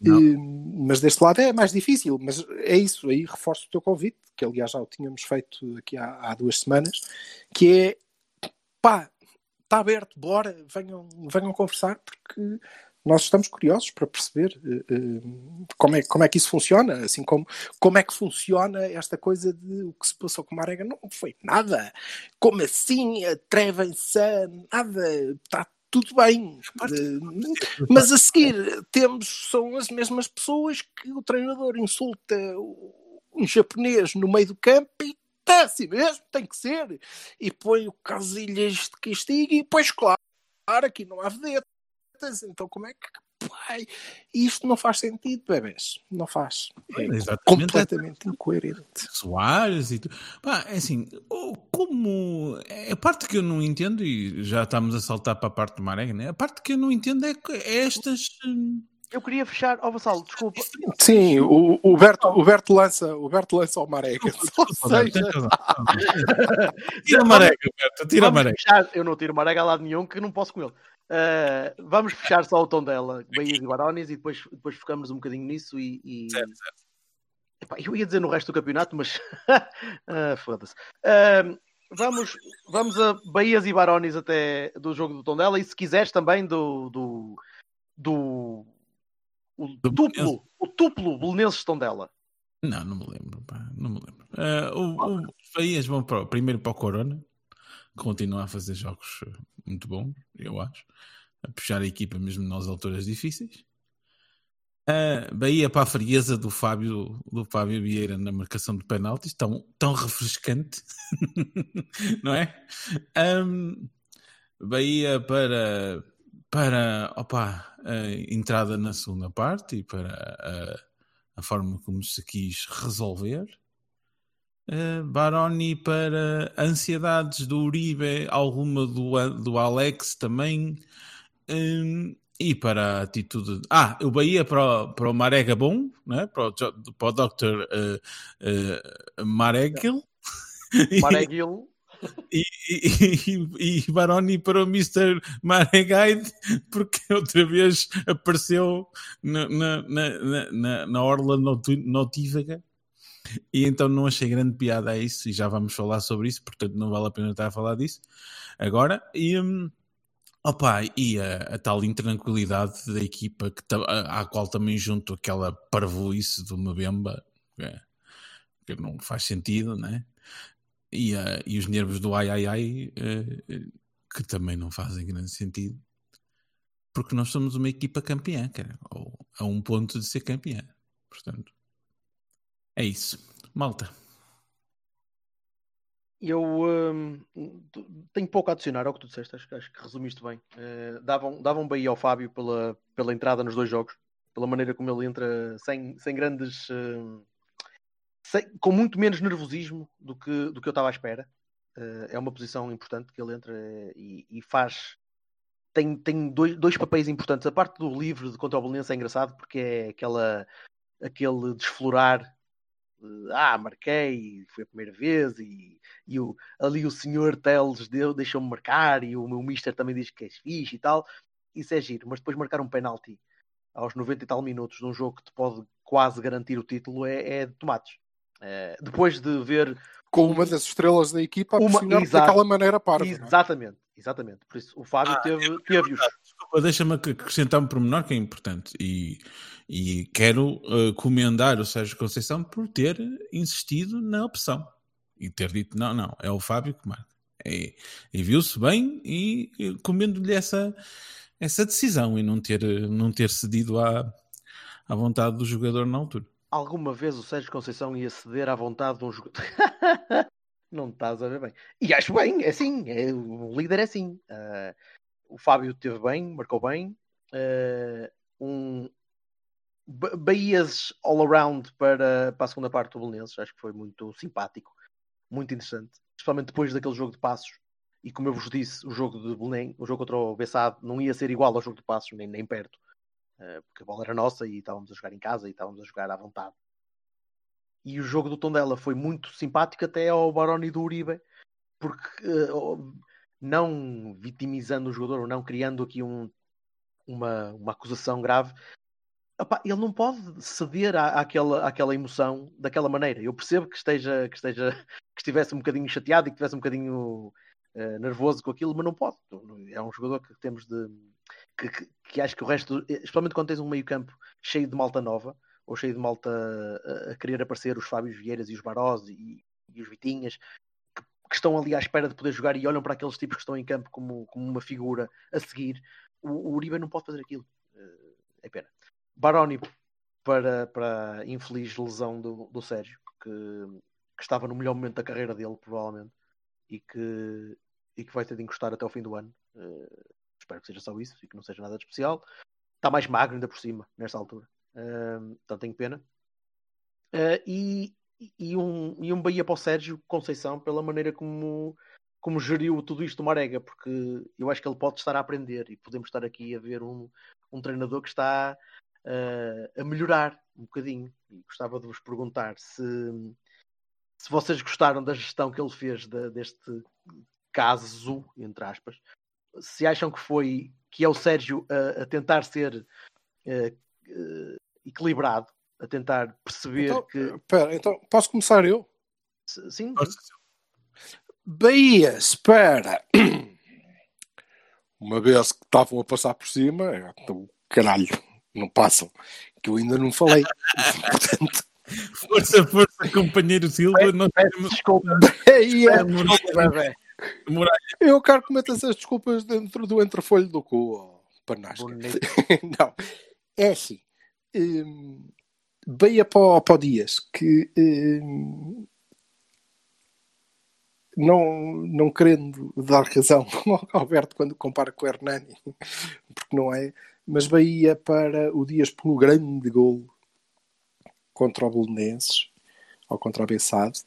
Mas deste lado é mais difícil. Mas é isso, aí reforço o teu convite, que aliás já o tínhamos feito aqui há, há duas semanas, que é pá, está aberto, bora, venham, venham conversar, porque nós estamos curiosos para perceber eh, eh, como, é, como é que isso funciona, assim como, como é que funciona esta coisa de o que se passou com Marega. Não foi nada. Como assim? Atrevem-se a nada. Está tudo bem. Mas a seguir temos, são as mesmas pessoas que o treinador insulta um japonês no meio do campo e está assim mesmo, tem que ser. E põe o Casilhas de castigo e depois, claro, aqui não há vedetas. Então como é que... Pai, isto não faz sentido, bebês. Não faz. É Exatamente. completamente incoerente. Soares e tudo. Pá, é assim, como. é A parte que eu não entendo, e já estamos a saltar para a parte do Marega, né? A parte que eu não entendo é, que- é estas. hum, Eu queria fechar. Ó, Vassalo, desculpa. Sim, o, o, Berto, o, Berto lança, o Berto lança ao Marega. Seja. Tira a Marega, Berto, tira a Marega. fechar. Eu não tiro Marega a lado nenhum, que não posso com ele. Ah, vamos fechar só o tom dela, Bahias e Guarones, e depois, depois focamos um bocadinho nisso. E, e- Certo, certo. Epá, eu ia dizer no resto do campeonato, mas ah, foda-se. Ah, vamos, vamos a Bahias e Barões até do jogo do Tondela e se quiseres também do, do, do o Do Belenenses. o tuplo Belenenses Tondela. Não, não me lembro, pá, não me lembro. Ah, o, o, Bahias vão para, primeiro para o Corona, continua a fazer jogos eh, muito bons, eu acho, a puxar a equipa mesmo nas alturas difíceis. Bahia para a frieza do Fábio, do Fábio Vieira na marcação de penaltis, tão, tão refrescante, não é? Ahm, Bahia para, para opa, a entrada na segunda parte e para a, a forma como se quis resolver. Uh, Baroni para ansiedades do Uribe, alguma do, do Alex também. Um, e para a atitude. Ah, o Bahia para o, para o Marega Bom, né? para, o, para o Dr. Uh, uh, Maregil. Mareguil, E, e, e, Baroni para o Mr. Maregaide, porque outra vez apareceu na, na, na, na- na, Orla Notívaga. E então não achei grande piada a isso, e já vamos falar sobre isso, portanto não vale a pena estar a falar disso agora. E, hum, opa, e a, a tal intranquilidade da equipa que, ta- à qual também junto aquela parvoíce do Mabemba, que, é- que não faz sentido, né? E, ah, e os nervos do ai ai ai, eh, que também não fazem grande sentido, porque nós somos uma equipa campeã, cara, ou a um ponto de ser campeã, portanto. É isso. Malta. Eu hum, tenho pouco a adicionar ao que tu disseste, acho, acho que resumiste bem. Eh, davam, davam bem ao Fábio pela, pela entrada nos dois jogos, pela maneira como ele entra sem, sem grandes. hum, sem- com muito menos nervosismo do que, do que eu estava à espera. Eh, é uma posição importante que ele entra eh, e, e faz. Tem, tem dois, dois papéis importantes. A parte do livre de contra o Belenense é engraçado porque é aquela, aquele desflorar Eh, Ah, marquei, foi a primeira vez, e, e o, ali o senhor Teles deu, deixou-me marcar, e o meu mister também diz que és fixe e tal. Isso é giro, mas depois marcar um penalti aos 90 e tal minutos num jogo que te pode quase garantir o título é, é de tomates. Eh, depois de ver Com uma das estrelas da equipa a Uma- daquela maneira parva. não é? Exatamente, exatamente. Por isso o Fábio Ah, teve, teve-os. Desculpa, Deixa-me ac- acrescentar um pormenor que é importante e, e quero eh, comendar o Sérgio Conceição por ter insistido na opção e ter dito não, não, é o Fábio que marca. E, e viu-se bem e, e comendo-lhe essa, essa decisão e não ter, não ter cedido à, à vontade do jogador na altura. Alguma vez o Sérgio Conceição ia ceder à vontade de um jogador. Não estás a ver bem. E acho bem, é assim. É, o líder é assim. Ah, o Fábio teve bem, marcou bem. Ah, um Ba- Bahias all around para, para a segunda parte do Belenenses. Acho que foi muito simpático, muito interessante. Principalmente depois daquele jogo de passos. E como eu vos disse, o jogo de Belém, o jogo contra o Bessado, não ia ser igual ao jogo de passos, nem, nem perto. Uh, porque a bola era nossa e estávamos a jogar em casa e estávamos a jogar à vontade. E o jogo do Tondela foi muito simpático até ao Baroni do Uribe, porque uh, não vitimizando o jogador ou não criando aqui um, uma, uma acusação grave, ele não pode ceder à, àquela, àquela emoção daquela maneira. Eu percebo que esteja, que esteja que estivesse um bocadinho chateado e que estivesse um bocadinho uh, nervoso com aquilo, mas não pode. É um jogador que temos de que, que, que, acho que o resto, especialmente quando tens um meio campo cheio de malta nova, ou cheio de malta a, a querer aparecer, os Fábios Vieiras e os Barós e, e os Vitinhas, que, que, estão ali à espera de poder jogar e olham para aqueles tipos que estão em campo como, como uma figura a seguir, o, o Uribe não pode fazer aquilo. É pena. Baroni, para, para a infeliz lesão do, do Sérgio, que, que estava no melhor momento da carreira dele, provavelmente, e que, e que vai ter de encostar até o fim do ano. Uh, espero que seja só isso e que não seja nada de especial. Está mais magro ainda por cima, nesta altura. Então tenho pena. Uh, e, e, um, e um Bahia para o Sérgio Conceição pela maneira como, como geriu tudo isto do Marega, porque eu acho que ele pode estar a aprender e podemos estar aqui a ver um, um treinador que está uh, a melhorar um bocadinho. E gostava de vos perguntar se, se vocês gostaram da gestão que ele fez de, deste caso, entre aspas, se acham que foi que é o Sérgio a, a tentar ser uh, equilibrado, a tentar perceber então, que. Pera, então posso começar eu? Sim. Bahia, espera. Uma vez que estavam a passar por cima, então, caralho, não passam, que eu ainda não falei. Portanto, Força, força, companheiro Silva. Nós temos... Desculpa. Bahia, Desculpa, eu quero que metas as desculpas dentro do entrefolho do cu, oh, panasca. não, é assim. Bahia para, o Dias, que hum, não, não querendo dar razão ao Alberto quando compara com o Hernani, porque não é, mas Bahia para o Dias pelo grande gol contra o Belenenses, ou contra a Bessade,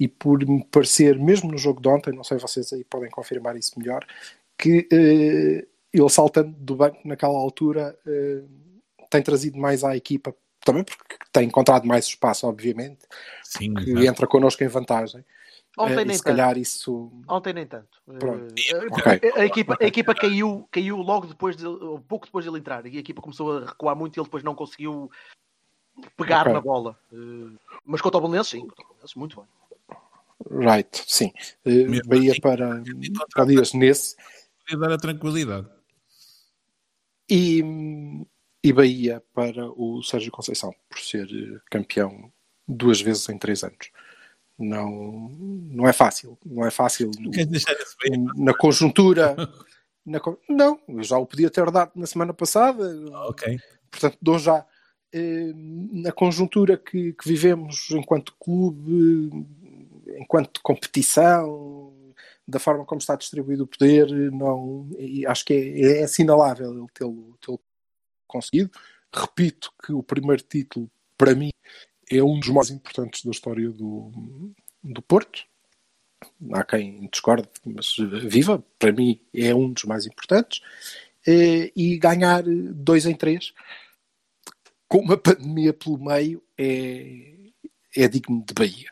e por me parecer, mesmo no jogo de ontem, não sei vocês aí podem confirmar isso melhor, que uh, ele saltando do banco naquela altura uh, tem trazido mais à equipa, também porque tem encontrado mais espaço, obviamente, Sim, que entra connosco em vantagem. Ontem uh, nem se calhar tanto. isso. Ontem nem tanto. Pronto. Uh, okay. a, a, equipa, a equipa caiu, caiu logo depois, de, pouco depois de ele entrar, e a equipa começou a recuar muito e ele depois não conseguiu pegar okay. na bola. Uh, mas contra o Belenenses, sim, contra o Belenenses, muito bem. Right, sim. Uh, Bahia para, para dias nesse. Podia dar a tranquilidade. E, e Bahia para o Sérgio Conceição, por ser campeão duas vezes em três anos. Não, não é fácil. Não é fácil. No, na conjuntura. Na, não, eu já o podia ter dado na semana passada. Ok. Portanto, dou já. Na conjuntura que, que vivemos enquanto clube, enquanto competição, da forma como está distribuído o poder, não, acho que é, é assinalável ele tê-lo tê conseguido. Repito que o primeiro título, para mim, é um dos mais importantes da história do, do Porto. Há quem discorde, mas viva, para mim é um dos mais importantes. E ganhar dois em três, com uma pandemia pelo meio, é, é digno de Bahia.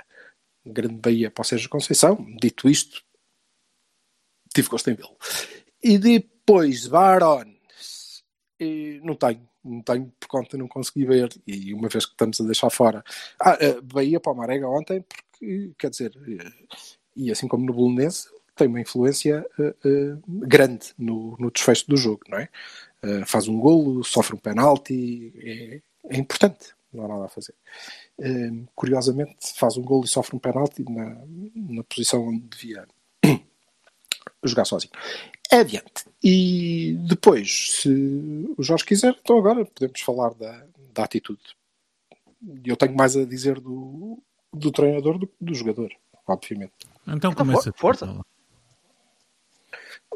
Grande Bahia para o Sérgio Conceição. Dito isto, tive gosto em vê-lo. E depois, Barón, eh, não tenho, não tenho por conta, não consegui ver. E uma vez que estamos a deixar fora, ah, eh, Bahia para o Marega ontem, porque, quer dizer, eh, e assim como no Bolonense, tem uma influência uh, uh, grande no, no, desfecho do jogo, não é? Uh, faz um golo, sofre um penalti, é, é, importante, não há nada a fazer. curiosamente, faz um golo e sofre um penalti na, na posição onde devia jogar sozinho. Adiante. E depois, se o Jorge quiser, então agora podemos falar da, da atitude. Eu tenho mais a dizer do, do treinador do que do jogador, obviamente. Então começa. Força.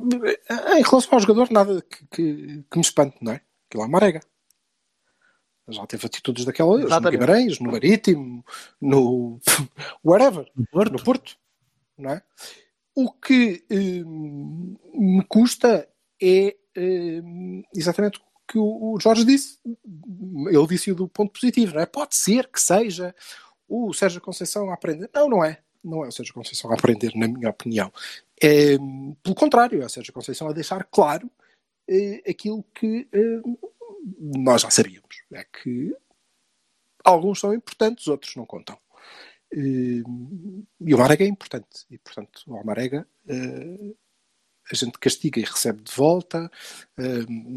Em relação ao jogador, nada que, que, que me espante, não é? Aquilo é uma arega. Já teve atitudes daquelas no Guimarães, no Marítimo, no whatever, no Porto. no Porto, não é? O que hum, me custa é hum, exatamente o que o, Jorge disse. Ele disse do ponto positivo, não é? Pode ser que seja o Sérgio Conceição a aprender. Não, não é. Não é o Sérgio Conceição a aprender, na minha opinião. É, pelo contrário, é o Sérgio Conceição a deixar claro é, aquilo que é, nós já sabíamos. É que alguns são importantes, outros não contam. E o Marega é importante. E, portanto, o Almarega a gente castiga e recebe de volta,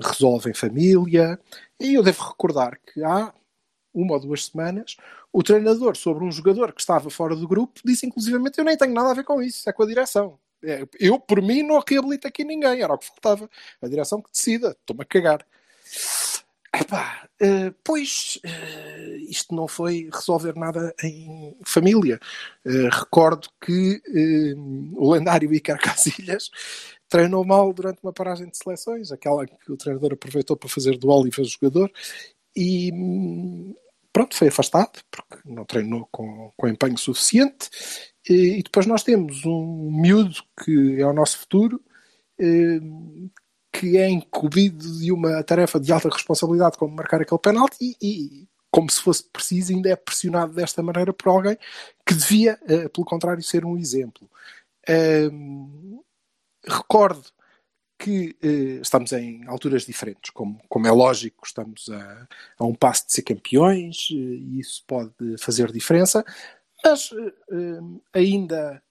resolve em família. E eu devo recordar que há uma ou duas semanas, o treinador sobre um jogador que estava fora do grupo disse inclusivamente eu nem tenho nada a ver com isso, é com a direção. É, eu, por mim, não reabilito aqui ninguém, era o que faltava. A direção que decida, estou-me a cagar. Epá, uh, pois uh, isto não foi resolver nada em família. Uh, recordo que o lendário Icar Casilhas treinou mal durante uma paragem de seleções, aquela que o treinador aproveitou para fazer do Oliver jogador, e pronto, foi afastado, porque não treinou com, com empenho suficiente. E, e depois nós temos um miúdo que é o nosso futuro, que é incumbido de uma tarefa de alta responsabilidade como marcar aquele penalti e, e, como se fosse preciso, ainda é pressionado desta maneira por alguém que devia, uh, pelo contrário, ser um exemplo. Recordo que uh, estamos em alturas diferentes, como, como é lógico, estamos a, a um passo de ser campeões e isso pode fazer diferença, mas ainda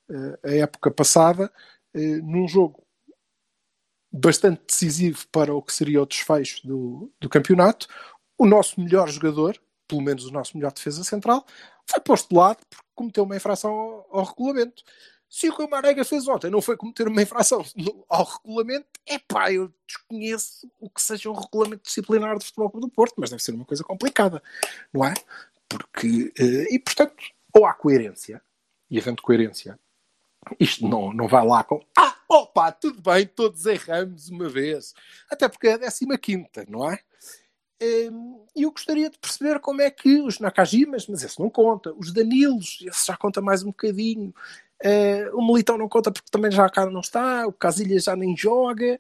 a época passada, num jogo bastante decisivo para o que seria o desfecho do, do campeonato. O nosso melhor jogador, pelo menos o nosso melhor defesa central, foi posto de lado porque cometeu uma infração ao, ao regulamento. Se o que o Marega fez ontem não foi cometer uma infração ao regulamento, é pá, eu desconheço o que seja um regulamento disciplinar do Futebol do Porto, mas deve ser uma coisa complicada, não é? Porque, eh, e portanto, ou há coerência, e havendo coerência, isto não, não vai lá com ah, opa, tudo bem, todos erramos uma vez. Até porque é a 15, não é? Hum, e eu gostaria de perceber como é que os Nakajimas, mas esse não conta, os Danilos, esse já conta mais um bocadinho, uh, o Militão não conta porque também já cá não está, o Casilhas já nem joga,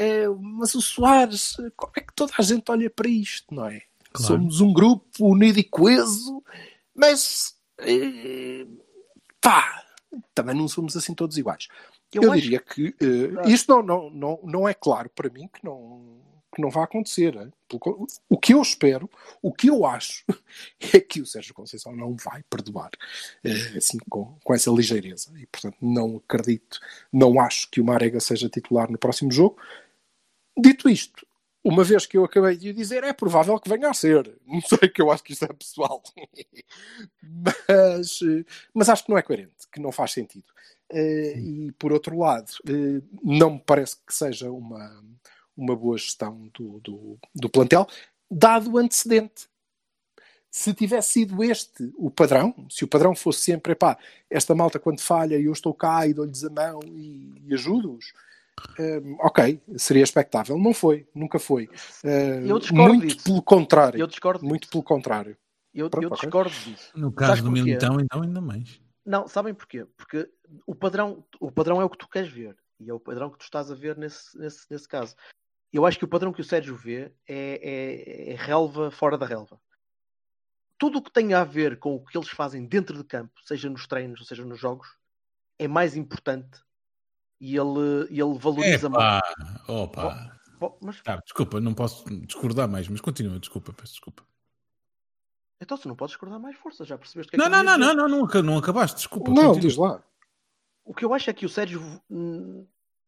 uh, mas o Soares, como é que toda a gente olha para isto, não é? Claro. Somos um grupo unido e coeso, mas uh, pá, também não somos assim todos iguais. Eu, eu diria que uh, isto não, não, não, não é claro para mim que não, que não vai acontecer. Hein? O que eu espero, o que eu acho, é que o Sérgio Conceição não vai perdoar uh, assim com, com essa ligeireza. E portanto não acredito, não acho que o Marega seja titular no próximo jogo. Dito isto, uma vez que eu acabei de dizer, é provável que venha a ser. Não sei que eu acho que isto é pessoal. mas, eh, mas acho que não é coerente, que não faz sentido. Uh, e por outro lado, uh, não me parece que seja uma, uma boa gestão do, do, do plantel, dado o antecedente. Se tivesse sido este o padrão, se o padrão fosse sempre, epá, esta malta quando falha eu estou cá e dou-lhes a mão e, e ajudo-os, uh, ok, seria expectável. Não foi, nunca foi. muito disso. pelo contrário. Eu discordo muito disso. pelo contrário. Eu, Pronto, eu discordo okay. disso. No caso do Militão, então, ainda mais. Não, sabem porquê? Porque o padrão, o padrão é o que tu queres ver. E é o padrão que tu estás a ver nesse, nesse, nesse caso. Eu acho que o padrão que o Sérgio vê é, é, é relva fora da relva. tudo o que tem a ver com o que eles fazem dentro de campo, seja nos treinos, ou seja nos jogos, é mais importante e ele, ele valoriza Epá, muito. opa. Bom, Mas Ah, desculpa, não posso discordar mais, mas continua, desculpa, peço desculpa. Então se não podes discordar mais força, já percebeste o que é Não, que não, não, não, não, não, não acabaste, desculpa. Não, continua. diz lá. O que eu acho é que o Sérgio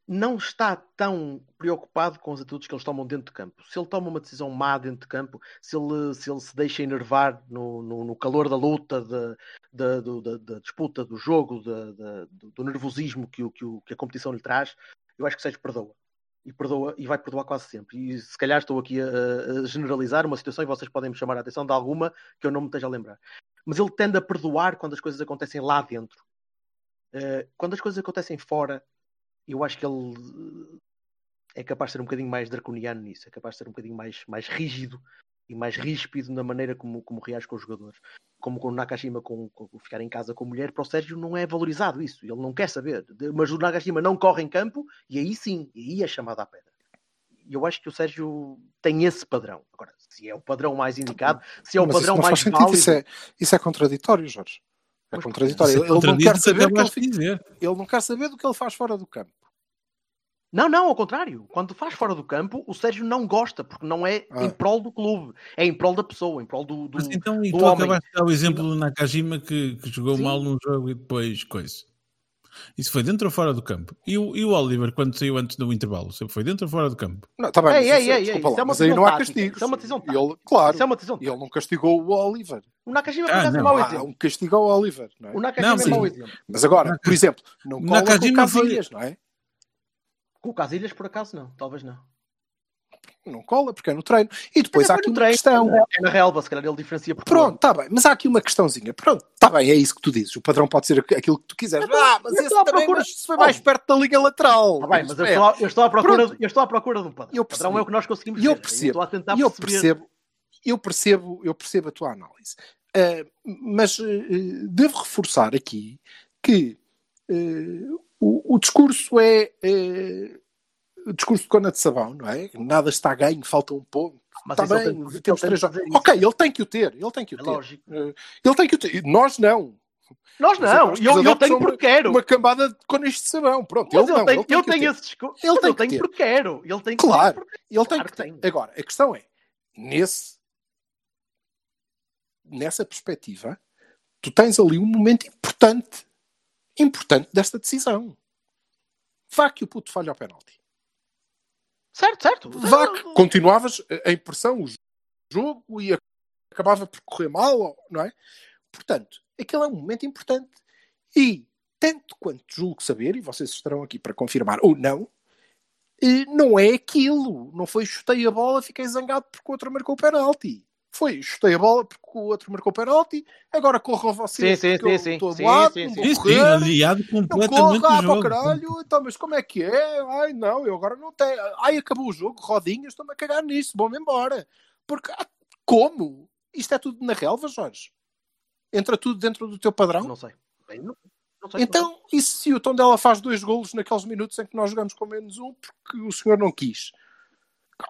não está tão preocupado com as atitudes que eles tomam dentro de campo. Se ele toma uma decisão má dentro de campo, se ele se, ele se deixa enervar no, no, no calor da luta, da, da, do- da- da disputa, do jogo, da- da- do, do nervosismo que, o, que, o- que a competição lhe traz, eu acho que o Sérgio perdoa. E, perdoa, e vai perdoar quase sempre. E se calhar estou aqui a, a generalizar uma situação e vocês podem me chamar a atenção de alguma que eu não me esteja a lembrar. Mas ele tende a perdoar quando as coisas acontecem lá dentro. Uh, quando as coisas acontecem fora, eu acho que ele uh, é capaz de ser um bocadinho mais draconiano nisso, é capaz de ser um bocadinho mais, mais rígido e mais ríspido na maneira como, como reage com os jogadores. Como com o Nakashima com, com ficar em casa com a mulher, para o Sérgio não é valorizado isso, ele não quer saber. Mas o Nakashima não corre em campo e aí sim, e aí é chamado à pedra. E eu acho que o Sérgio tem esse padrão. Agora, se é o padrão mais indicado, se é o Mas padrão mais sentido. válido. Isso é, isso é contraditório, Jorge. É contraditório. Isso Ele, ele não quer que saber o que ele não quer saber do que ele faz fora do campo. Não, não, ao contrário. Quando faz fora do campo, o Sérgio não gosta, porque não é Ah. em prol do clube, é em prol da pessoa, em prol do. do... Mas então, e do tu homem. acabaste de dar o exemplo do Nakajima que, que jogou Sim. mal num jogo e depois coisa. Isso foi dentro ou fora do campo? E o, e o Oliver, quando saiu antes do intervalo, sempre foi dentro ou fora do campo? Não, tá bem, Ei, ei, é- ei, desculpa ei, lá, isso é uma mas aí não há tática, castigos. isso é uma decisão Ele, claro, Isso é uma decisão. ele não castigou o Oliver. O Nakashima, por Ah, acaso, é não. mau Há exemplo. um castigo ao Oliver, não é? O Nakashima Não, é mau exemplo. Mas agora, por exemplo, não cola Nakajima com foi- Casilhas, não é? Com o Casilhas, por acaso, não. Talvez não. Não cola, porque é no treino. E depois é há aqui uma treino, questão. É na relva, se calhar ele diferencia por Pronto, está bem, mas há aqui uma questãozinha. Pronto, está bem, é isso que tu dizes. O padrão pode ser aqu- aquilo que tu quiseres. Eu tô- ah, mas eu esse também procura- mas foi mais perto da liga lateral. Tá bem, mas eu É. estou, à- eu, estou à procura, Pronto. eu estou à procura de um padrão. Eu O padrão é o que nós conseguimos eu percebo, eu perceber. percebo, eu percebo, eu percebo a tua análise. Ah, mas ah, devo reforçar aqui que ah, o, o discurso é ah, o discurso de cona de sabão, não é? Nada está ganho, falta um ponto. Mas Está bem, tem- temos tem três jogos. Ok, ele tem que o ter, ele tem que o É ter. lógico. Ah, ele tem que o ter. Nós não. Nós é não. eu, eu tenho porque quero. Uma cambada de conas de sabão. Pronto, Mas ele eu não. tenho, ele eu tenho esse discurso. Ele Mas tem eu tenho porque quero. Ele tem Claro, ele tem que ter. Agora, a questão é, nesse, nessa perspectiva, tu tens ali um momento importante, importante desta decisão. Vá que o puto falha ao penalti. Certo, certo. Vá que continuavas em pressão o jogo e acabava por correr mal, não é? Portanto, aquele é um momento importante. E, tanto quanto julgo saber, e vocês estarão aqui para confirmar ou não, eh, não é aquilo. Não foi chutei a bola, fiquei zangado porque o outro marcou o penalti. Foi chutei a bola porque o outro marcou o penalti, agora corram vocês Sim, sim, porque sim, eu estou sim. do lado, Sim, sim, Sim, sim, correr. aliado completamente corre, do para o jogo. caralho, então, mas como é que é? Ai, não, eu agora não tenho. Ai, acabou o jogo, rodinhas, estou-me a cagar nisso, vou-me embora. Porque, ah, como? Isto é tudo na relva, Jorge? Entra tudo dentro do teu padrão? Não sei. Bem, não, não sei. Então, e se o Tondela faz dois golos naqueles minutos em que nós jogamos com menos um porque o senhor não quis?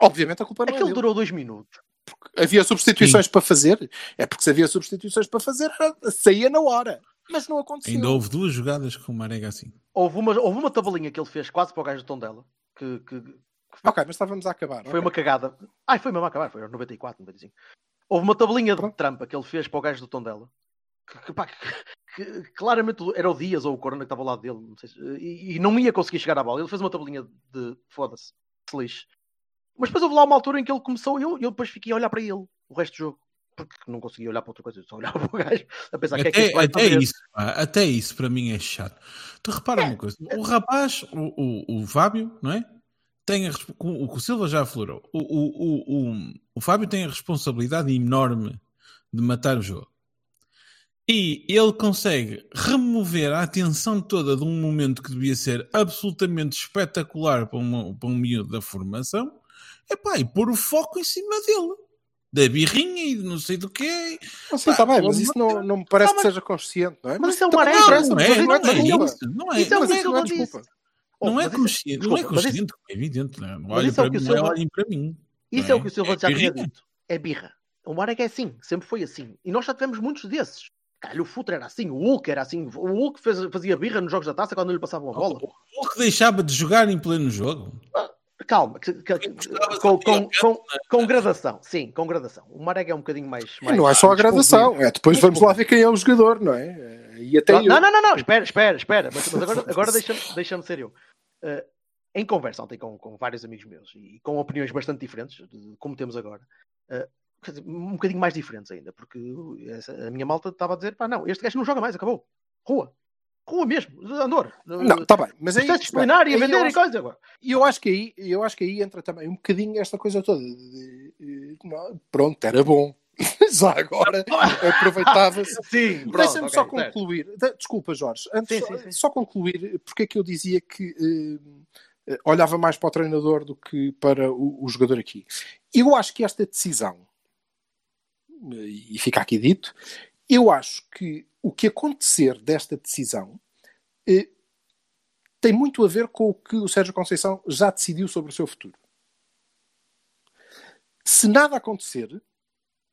Obviamente a culpa não é Aquilo dele. durou dois minutos. Havia substituições para fazer. É porque se havia substituições para fazer, saía na hora. Mas não aconteceu. Ainda houve duas jogadas com o Marega assim. Houve uma, houve uma tabelinha que ele fez quase para o gajo do Tondela. Que, que, que Ok, mas estávamos a acabar. foi ok. uma cagada. Ai, foi mesmo a acabar. Foi aos 94, 95. Houve uma tabelinha de trampa que ele fez para o gajo do Tondela. Que, que, pá, que- que claramente era o Dias ou o Corona que estava ao lado dele. Não sei se- e, e não ia conseguir chegar à bola. Ele fez uma tabelinha de foda-se, se lixe. Mas depois houve lá uma altura em que ele começou e eu, eu depois fiquei a olhar para ele o resto do jogo. Porque não conseguia olhar para outra coisa, eu só olhava para o gajo a pensar que é que Até, até isso, até isso para mim é chato. Tu repara uma coisa: o rapaz, o, o, o Fábio, não é? Tem a, o que o Silva já aflorou. O, o, o, o, o Fábio tem a responsabilidade enorme de matar o jogo. E ele consegue remover a atenção toda de um momento que devia ser absolutamente espetacular para, uma, para um miúdo da formação epá, e pôr o foco em cima dele. Da birrinha e de não sei do quê. Não sei, está bem, mas isso não, não me parece Ah, mas- que seja consciente, não é? mas isso é um maré, interessa, Não mas é, não não é é isso. Não é, Isso é o não que é, o Silva não é disse. desculpa. Oh, não é mas isso- consciente, não é mas isso- consciente, é evidente. Não é? mas Olhem isso é o para que o mim, para mim. Isso não é o que o Silva já tinha dito. É birra. O Marega é assim, sempre foi assim. E nós já tivemos muitos desses. Cara, o Futre era assim, o Hulk era assim. O Hulk fez- fazia birra nos jogos da taça quando não lhe passavam a bola. O que deixava de jogar em pleno jogo. Calma, que- que- com, de com, ser com, com gradação. Sim, com gradação. O Marega é um bocadinho mais. Mais não é só a gradação, é depois vamos lá ver quem é o jogador, não é? E até Não, eu. não, não, não, não, espera, espera, espera. Mas, mas agora, agora deixa-me deixa ser eu. Eh, em conversa ontem com, com vários amigos meus e com opiniões bastante diferentes, como temos agora, dizer, um bocadinho mais diferentes ainda, porque essa- a minha malta estava a dizer: pá, não, este gajo não joga mais, acabou. Rua. Rua mesmo, Andor. Não, está bem, mas aí, disciplinar e a vender e acho- coisa agora. E eu acho que aí, eu acho que aí entra também um bocadinho esta coisa toda. de- de- de- não, pronto, era bom. Já agora aproveitava-se. Sim, Deixa-me ok, só certo. concluir. De- Desculpa, Jorge. Antes, Sim, só, sim, sim. só concluir porque é que eu dizia que eh, eh, olhava mais para o treinador do que para o, o jogador aqui. Eu acho que esta decisão, eh, e fica aqui dito, eu acho que o que acontecer desta decisão eh, tem muito a ver com o que o Sérgio Conceição já decidiu sobre o seu futuro. Se nada acontecer,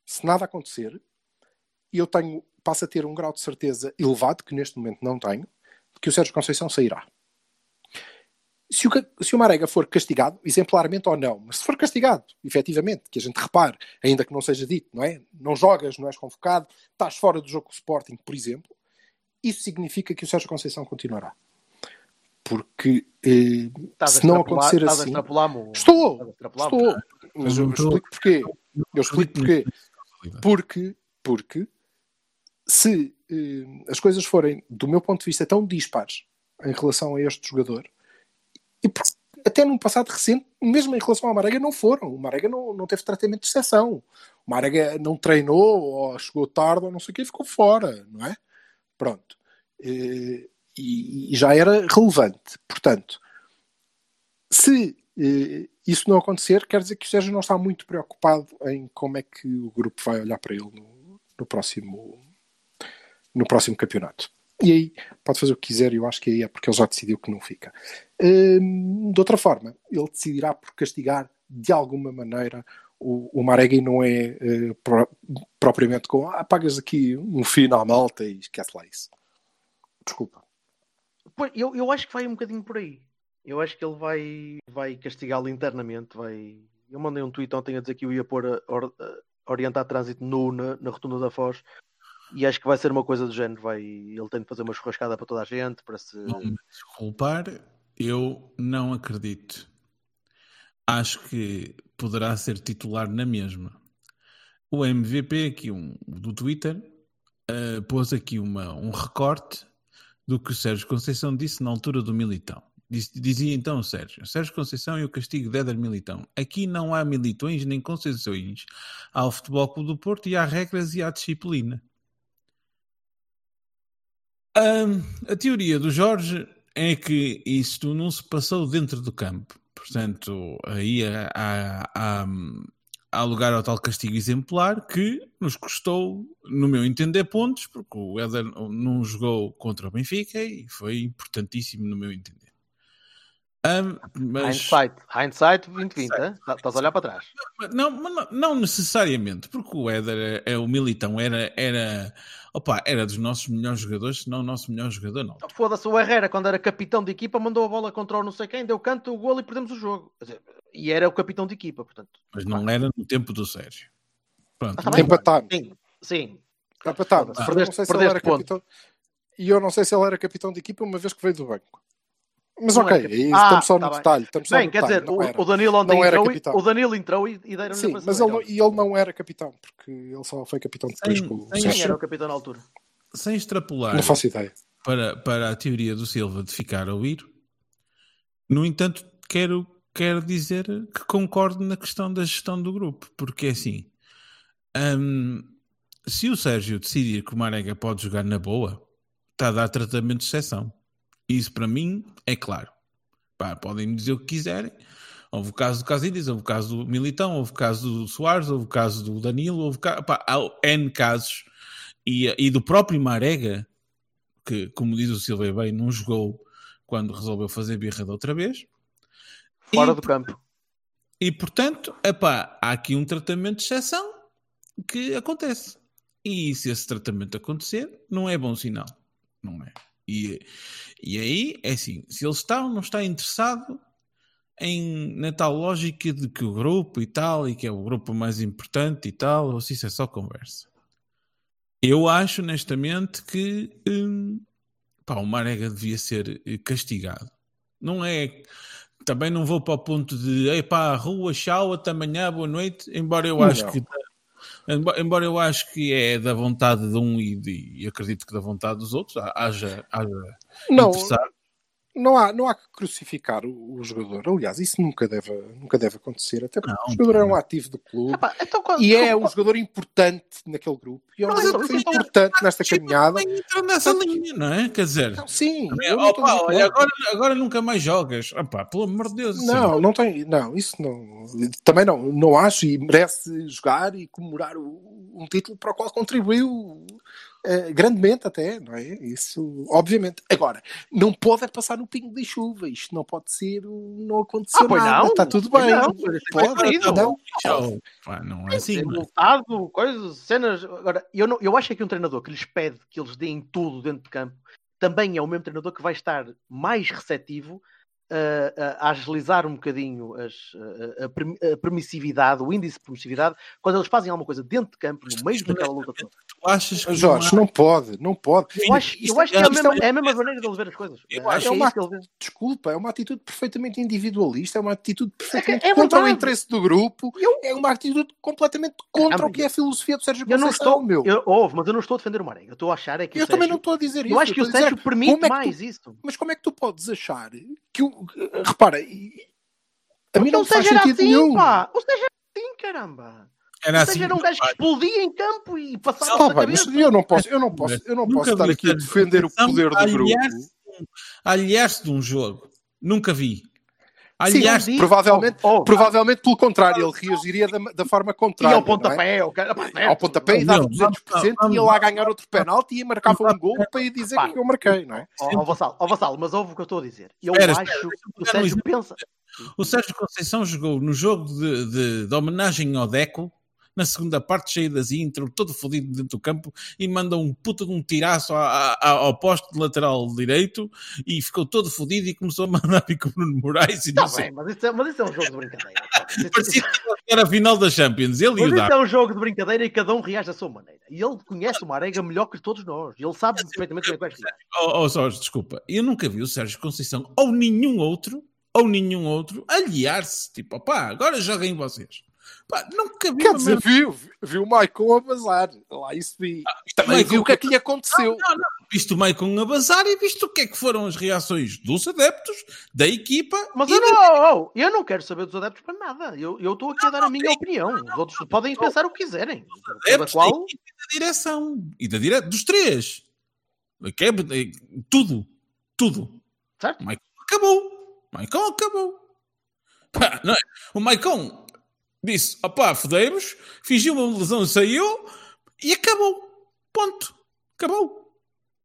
se nada acontecer, eu tenho, passo a ter um grau de certeza elevado, que neste momento não tenho, de que o Sérgio Conceição sairá. Se o, se o Marega for castigado, exemplarmente ou não, mas se for castigado, efetivamente, que a gente repare, ainda que não seja dito, não é? Não jogas, não és convocado, estás fora do jogo com o Sporting, por exemplo, isso significa que o Sérgio Conceição continuará. Porque eh, Estás a se não acontecer assim. extrapolar-me o- Estou! Estou! Mas eu não estou- explico porquê. Eu explico porquê. responsabilidade. Porque, porque se eh, as coisas forem, do meu ponto de vista, tão dispares em relação a este jogador, e até num passado recente, mesmo em relação ao Marega, não foram. O Marega não, não teve tratamento de exceção. O Marega não treinou, ou chegou tarde, ou não sei o quê, ficou fora, não é? Pronto. Eh, E, e já era relevante. Portanto, se eh, isso não acontecer, quer dizer que o Sérgio não está muito preocupado em como é que o grupo vai olhar para ele no, no próximo no próximo campeonato. E aí pode fazer o que quiser, eu acho que aí é porque ele já decidiu que não fica. Hum, de outra forma, ele decidirá por castigar de alguma maneira o, o Marega e não é eh, pro- propriamente com ah, pagas aqui um fio na malta e esquece lá isso. Desculpa. Eu, eu acho que vai um bocadinho por aí. Eu acho que ele vai, vai castigá-lo internamente. Vai... Eu mandei um tweet ontem a dizer que eu ia pôr a, or- a orientar trânsito nu na, na rotunda da Foz e acho que vai ser uma coisa do género. Vai... Ele tem de fazer uma churrascada para toda a gente para se. Não desculpar, eu não acredito. Acho que poderá ser titular na mesma. O MVP aqui um, do Twitter eh, pôs aqui uma, um recorte do que o Sérgio Conceição disse na altura do Militão. Diz- dizia então Sérgio, Sérgio Conceição e o castigo de Éder Militão. Aqui não há militões nem conceições. Há o Futebol Clube do Porto e há regras e há disciplina. A teoria do Jorge é que isto não se passou dentro do campo. Portanto, aí há, há, há, há lugar ao tal castigo exemplar que nos custou, no meu entender, pontos, porque o Éder não jogou contra o Benfica e foi importantíssimo no meu entender. Ahm, mas... Hindsight, hindsight 2020, hein? Tá- estás a olhar para trás. Não, não, não necessariamente, porque o Éder é, é o Militão, era, era, opa, era dos nossos melhores jogadores, se não o nosso melhor jogador, não. Foda-se, o Herrera, quando era capitão de equipa, mandou a bola contra o não sei quem, deu canto, o golo e perdemos o jogo. E era o capitão de equipa, portanto. Mas não era no tempo do Sérgio. Pronto. Ah, tá. Empatámos. Sim, sim. Empatámos. Foda-se, Eu não sei se ele perdeste era ponto. capitão. E eu não sei se ele era capitão de equipa uma vez que veio do banco. Mas Não ok, era cap- aí Ah, estamos só tá no bem. detalhe. Estamos só Bem, no quer detalhe. dizer, o, o Danilo ontem entrou, e, o Danilo entrou e, e deram-lhe Sim, a mas ele não, e ele não era capitão, porque ele só foi capitão depois Sem- com o Quem era o capitão na altura? Sem extrapolar Não faço ideia. para, para a teoria do Silva de ficar a ouvir, no entanto, quero, quero dizer que concordo na questão da gestão do grupo, porque é assim. hum, se o Sérgio decidir que o Marega pode jogar na boa, está a dar tratamento de exceção. Isso para mim é claro. Pá, podem dizer o que quiserem. Houve o caso do Casillas, houve o caso do Militão, houve o caso do Soares, houve o caso do Danilo, houve ca- pá, há N casos. E, e do próprio Marega, que, como diz o Silva bem, não jogou quando resolveu fazer birra da outra vez. Fora E, do campo. E portanto, epá, há aqui um tratamento de exceção que acontece. E se esse tratamento acontecer, não é bom sinal. Não é. E, e aí, é assim, se ele está ou não está interessado em, na tal lógica de que o grupo e tal, e que é o grupo mais importante e tal, ou se isso é só conversa. Eu acho, honestamente, que hum, pá, o Marega devia ser eh, castigado. Não é. Também não vou para o ponto de epá, rua, tchau, até amanhã, boa noite, embora eu acho que. Embo- Embora eu acho que é da vontade de um e, de- e acredito que da vontade dos outros, ha- haja, haja Não. Não, há, não há que crucificar o, o jogador. Aliás, isso nunca deve, nunca deve acontecer. Até porque Não, o jogador é um não. ativo do clube Epá, então, quando- e é quando- um jogador importante naquele grupo. E é um Não, jogador então- importante nesta caminhada. Também entra nessa linha, não é? Quer dizer, Não, sim, não opa, olha, não. agora, agora nunca mais jogas. Opa, pelo amor de Deus. assim. Não, não tem, não, isso não, também não, não acho e merece jogar e comemorar o- um título para o qual contribuiu eh, grandemente até, não é? Isso, obviamente. Agora, não pode é passar no pingo de chuva, isto não pode ser, não aconteceu Ah, pois nada, não, está tudo bem. não, Não, pois pode, não. não, Tchau. Pá, não é assim. não é? multado, coisas, cenas. Agora, eu, não, eu acho que um treinador que lhes pede que eles deem tudo dentro de campo também é o mesmo treinador que vai estar mais receptivo a, a agilizar um bocadinho as- a, a permi- a permissividade, o índice de permissividade, quando eles fazem alguma coisa dentro de campo, no meio daquela luta toda. Tu achas que Jorge, não há- não pode, não pode. Eu acho, eu acho que é a mesma, é a mesma maneira de eles ver as coisas. Eu É, acho é uma-. Desculpa, é uma atitude perfeitamente individualista, é uma atitude perfeitamente é contra o interesse do grupo, é uma atitude completamente contra Ah, o que é a filosofia do Sérgio Eu não estou, meu. eu, ouve, mas eu não estou a defender o Marega. Eu estou a achar é que Eu o também Sérgio- não estou a dizer isso. Eu acho que o Sérgio permite é que tu- mais isso. Mas como é que tu podes achar que o. Repara, e- a mim não faz sentido assim, nenhum. pá. O Sérgio era assim, caramba. Era assim. Era um gajo que explodia em campo e passava pela bem, mas eu não posso, eu não posso, eu não posso estar aqui a defender o poder do a grupo. a aliar-se de um jogo. Nunca vi. Sim, Aliar-se. Sim. provavelmente, Oh, oh. provavelmente pelo contrário, ele reagiria da, da forma E contrária. ao não é? pontapé, pá, Ao certo. pontapé e vamos- 200%, vamos- ia lá ganhar outro penalti e marcava um gol para ir dizer que eu marquei, não é? Ó, ó, Vassalo, ó, Vassalo, mas ouve o que eu estou a dizer. Eu Espera, acho espera, que o Sérgio pensa. O Sérgio Conceição jogou no jogo de, de- de homenagem ao Deco, na segunda parte, cheio das intro, todo fodido dentro do campo, e manda um puta de um tiraço ao poste de lateral direito, e ficou todo fodido e começou a mandar pico Bruno Moraes e Está não sei. bem, mas isso, é, mas isso é um jogo de brincadeira. pá. Isso- Parecia que era a final da Champions. Ele e Mas o isso é um jogo de brincadeira e cada um reage à sua maneira. E ele conhece o Marega melhor que todos nós. Ele sabe perfeitamente como é que. Oh, oh, Jorge, desculpa. Eu nunca vi o Sérgio Conceição ou nenhum outro, ou nenhum outro, aliar-se. Tipo, opá, agora joguem vocês. Pá, nunca vi Quer dizer, viu, viu o Maicon a bazar. Lá isso vi. Também Maicon- viu o que é que lhe aconteceu. Não, não. Visto o Maicon a bazar e visto o que é que foram as reações dos adeptos, da equipa. Mas eu da- não, oh, eu não quero saber dos adeptos para nada. Eu eu estou aqui a dar a minha opinião. Os outros podem pensar o que quiserem. Cada adeptos da qual. equipa e da direção. E da dire... dos três. É- é- tudo. Tudo. Certo? O Maicon acabou. O Maicon acabou. Pá, não é? O Maicon disse: opá, fodeiros, fingiu uma lesão, saiu e acabou. Ponto. Acabou.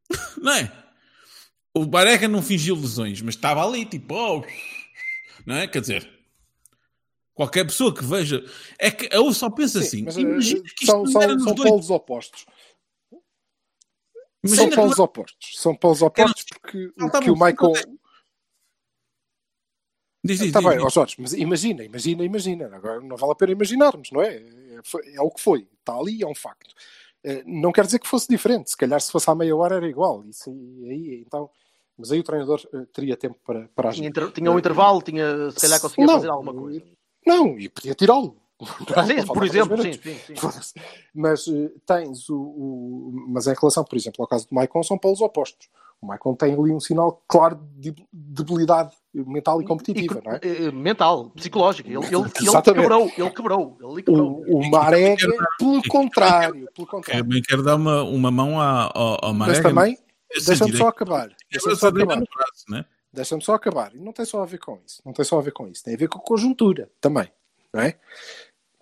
Não é? O Bareca não fingiu lesões, mas estava ali, tipo, oh, não é? Quer dizer, qualquer pessoa que veja. É que eu só penso Sim, assim: mas, eh, imagina que isto são, não são, era são dois. polos opostos. Imagina são que polos opostos. São polos opostos porque Não, o tá que bom, o Maicon. Diz, diz, Está diz, bem, diz. ó Jorge, mas imagina, imagina, imagina. Agora não vale a pena imaginarmos, não é? É, foi- é o que foi. Está ali, é um facto. Eh, Não quer dizer que fosse diferente. Se calhar se fosse à meia hora era igual. Isso aí, aí, então. Mas aí o treinador eh, teria tempo para, para agir. Tinha, inter- tinha um intervalo, tinha, se calhar conseguia Não. fazer alguma coisa. Não, e podia tirá-lo. Sim, por exemplo, sim, sim, sim. Mas eh, tens o, o- Mas em relação, por exemplo, ao caso do Maicon, são polos opostos. O Maicon tem ali um sinal claro de debilidade mental e competitiva, E- não é? eh, Mental, psicológica. Ele, ele, ele quebrou, ele quebrou, ele quebrou. O, o Marega, pelo contrário, pelo contrário. Também quero dar uma, uma mão ao, ao Mas Marega. também, Esse deixa-me só acabar. Deixa-me Essa só acabar. né? Deixa-me só acabar. E não tem só a ver com isso. Não tem só a ver com isso. Tem a ver com conjuntura também. Não é?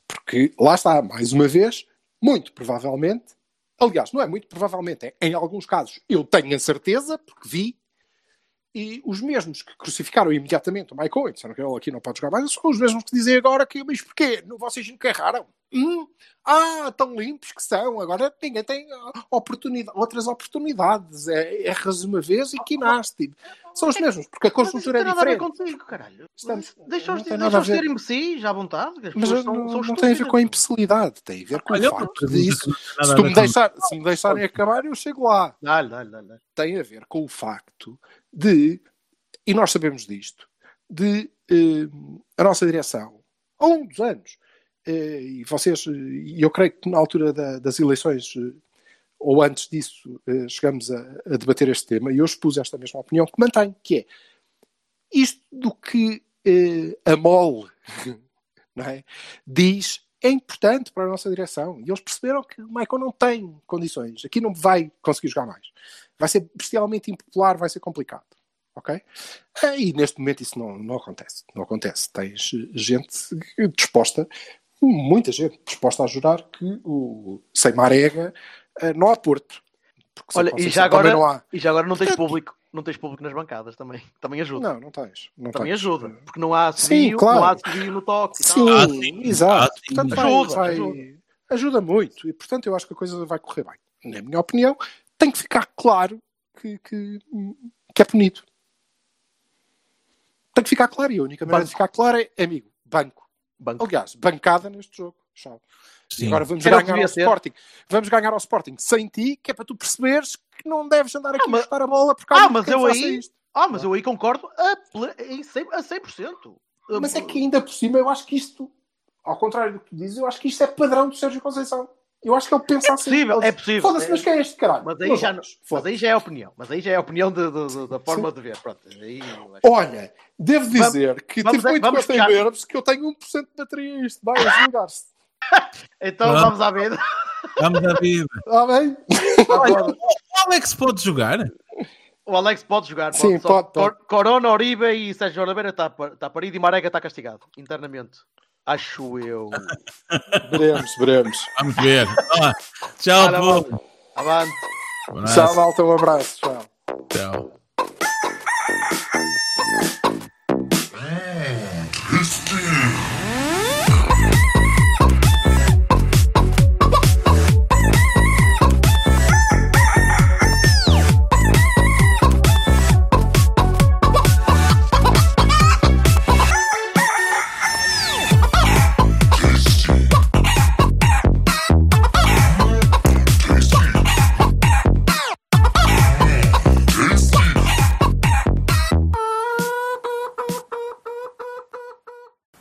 Porque lá está, mais uma vez, muito provavelmente, aliás, não é muito provavelmente, é, em alguns casos eu tenho a certeza, porque vi, e os mesmos que crucificaram imediatamente o Michael e disseram que ele aqui não pode jogar mais, são os mesmos que dizem agora que, mas porquê? Vocês nunca erraram. Hum, ah, tão limpos que são. Agora ninguém tem ah, oportunidade, outras oportunidades. É erras uma vez e quinaste. São os mesmos, porque a conjuntura é não tem nada a ver diferente. contigo, caralho. Estamos- Deixa-os não tem ter, nada a deixa-os ver. ter imbecis à vontade. Mas não, são, não tem a ver com a imbecilidade, tem a ver com Olha, o facto disso. Se, tu me deixar, se me deixarem acabar, eu chego lá. Dá-lhe, dá-lhe, dá-lhe. Tem a ver com o facto de, e nós sabemos disto, de eh, a nossa direção, ao longo dos anos, e vocês, eh, e eu creio que na altura da- das eleições, eh, ou antes disso, eh, chegamos a, a debater este tema, e eu expus esta mesma opinião que mantenho, que é isto do que eh, a MOL é, diz é importante para a nossa direção. E eles perceberam que o Michael não tem condições. Aqui não vai conseguir jogar mais. Vai ser bestialmente impopular, vai ser complicado. Ok? Eh, E neste momento isso não, não acontece. Não acontece. Tens eh, gente disposta, muita gente disposta a jurar que o sem Marega eh, não há Porto. Olha, e já agora, não há. e já agora não tens Portanto- público. Não tens público nas bancadas também. Também ajuda. Não, não tens. Não também tens. ajuda. Porque não há Sim, claro. não há no toque. Sim, Ah, sim. exato. Ah, sim. Portanto, Ajuda, vai- ajuda. ajuda muito. E, portanto, eu acho que a coisa vai correr bem. Na minha opinião, tem que ficar claro que, que, que é punido. Tem que ficar claro. E a única maneira de ficar claro é, amigo, banco. Banco. Aliás, bancada neste jogo. Tchau. E Sim. agora vamos Era ganhar ao ser. Sporting. Vamos ganhar ao Sporting sem ti, que é para tu perceberes que não deves andar aqui Ah, mas- a chutar a bola por causa Ah, mas eu aí- isto. Ah, mas eu aí concordo a, ple- em 100%. A 100%. Mas é que ainda por cima eu acho que isto, ao contrário do que tu dizes, eu acho que isto é padrão do Sérgio Conceição. Eu acho que ele pensa É assim. possível, Ele é possível. Foda-se, É- mas quem é este caralho? Mas aí, já, mas aí já é a opinião. Mas aí já é a opinião de- de- de- da forma de ver. Pronto. Aí, Olha, devo dizer que vamos tive muito vamos gosto em ver-vos que eu tenho 1% de bateria isto. Vai, a julgar-se. Então Pronto. vamos à vida. Vamos à vida. Está bem? Olha, o Alex pode jogar? O Alex pode jogar. Sim, Só pode, pode. Cor- Corona, Oribe e Sérgio Oliveira está tá parido e Marega está castigado internamente. Acho eu. Veremos, veremos. Vamos ver. Olá. Tchau, Olha, povo. Avante. Tchau, malta. Um abraço. Tchau. Tchau.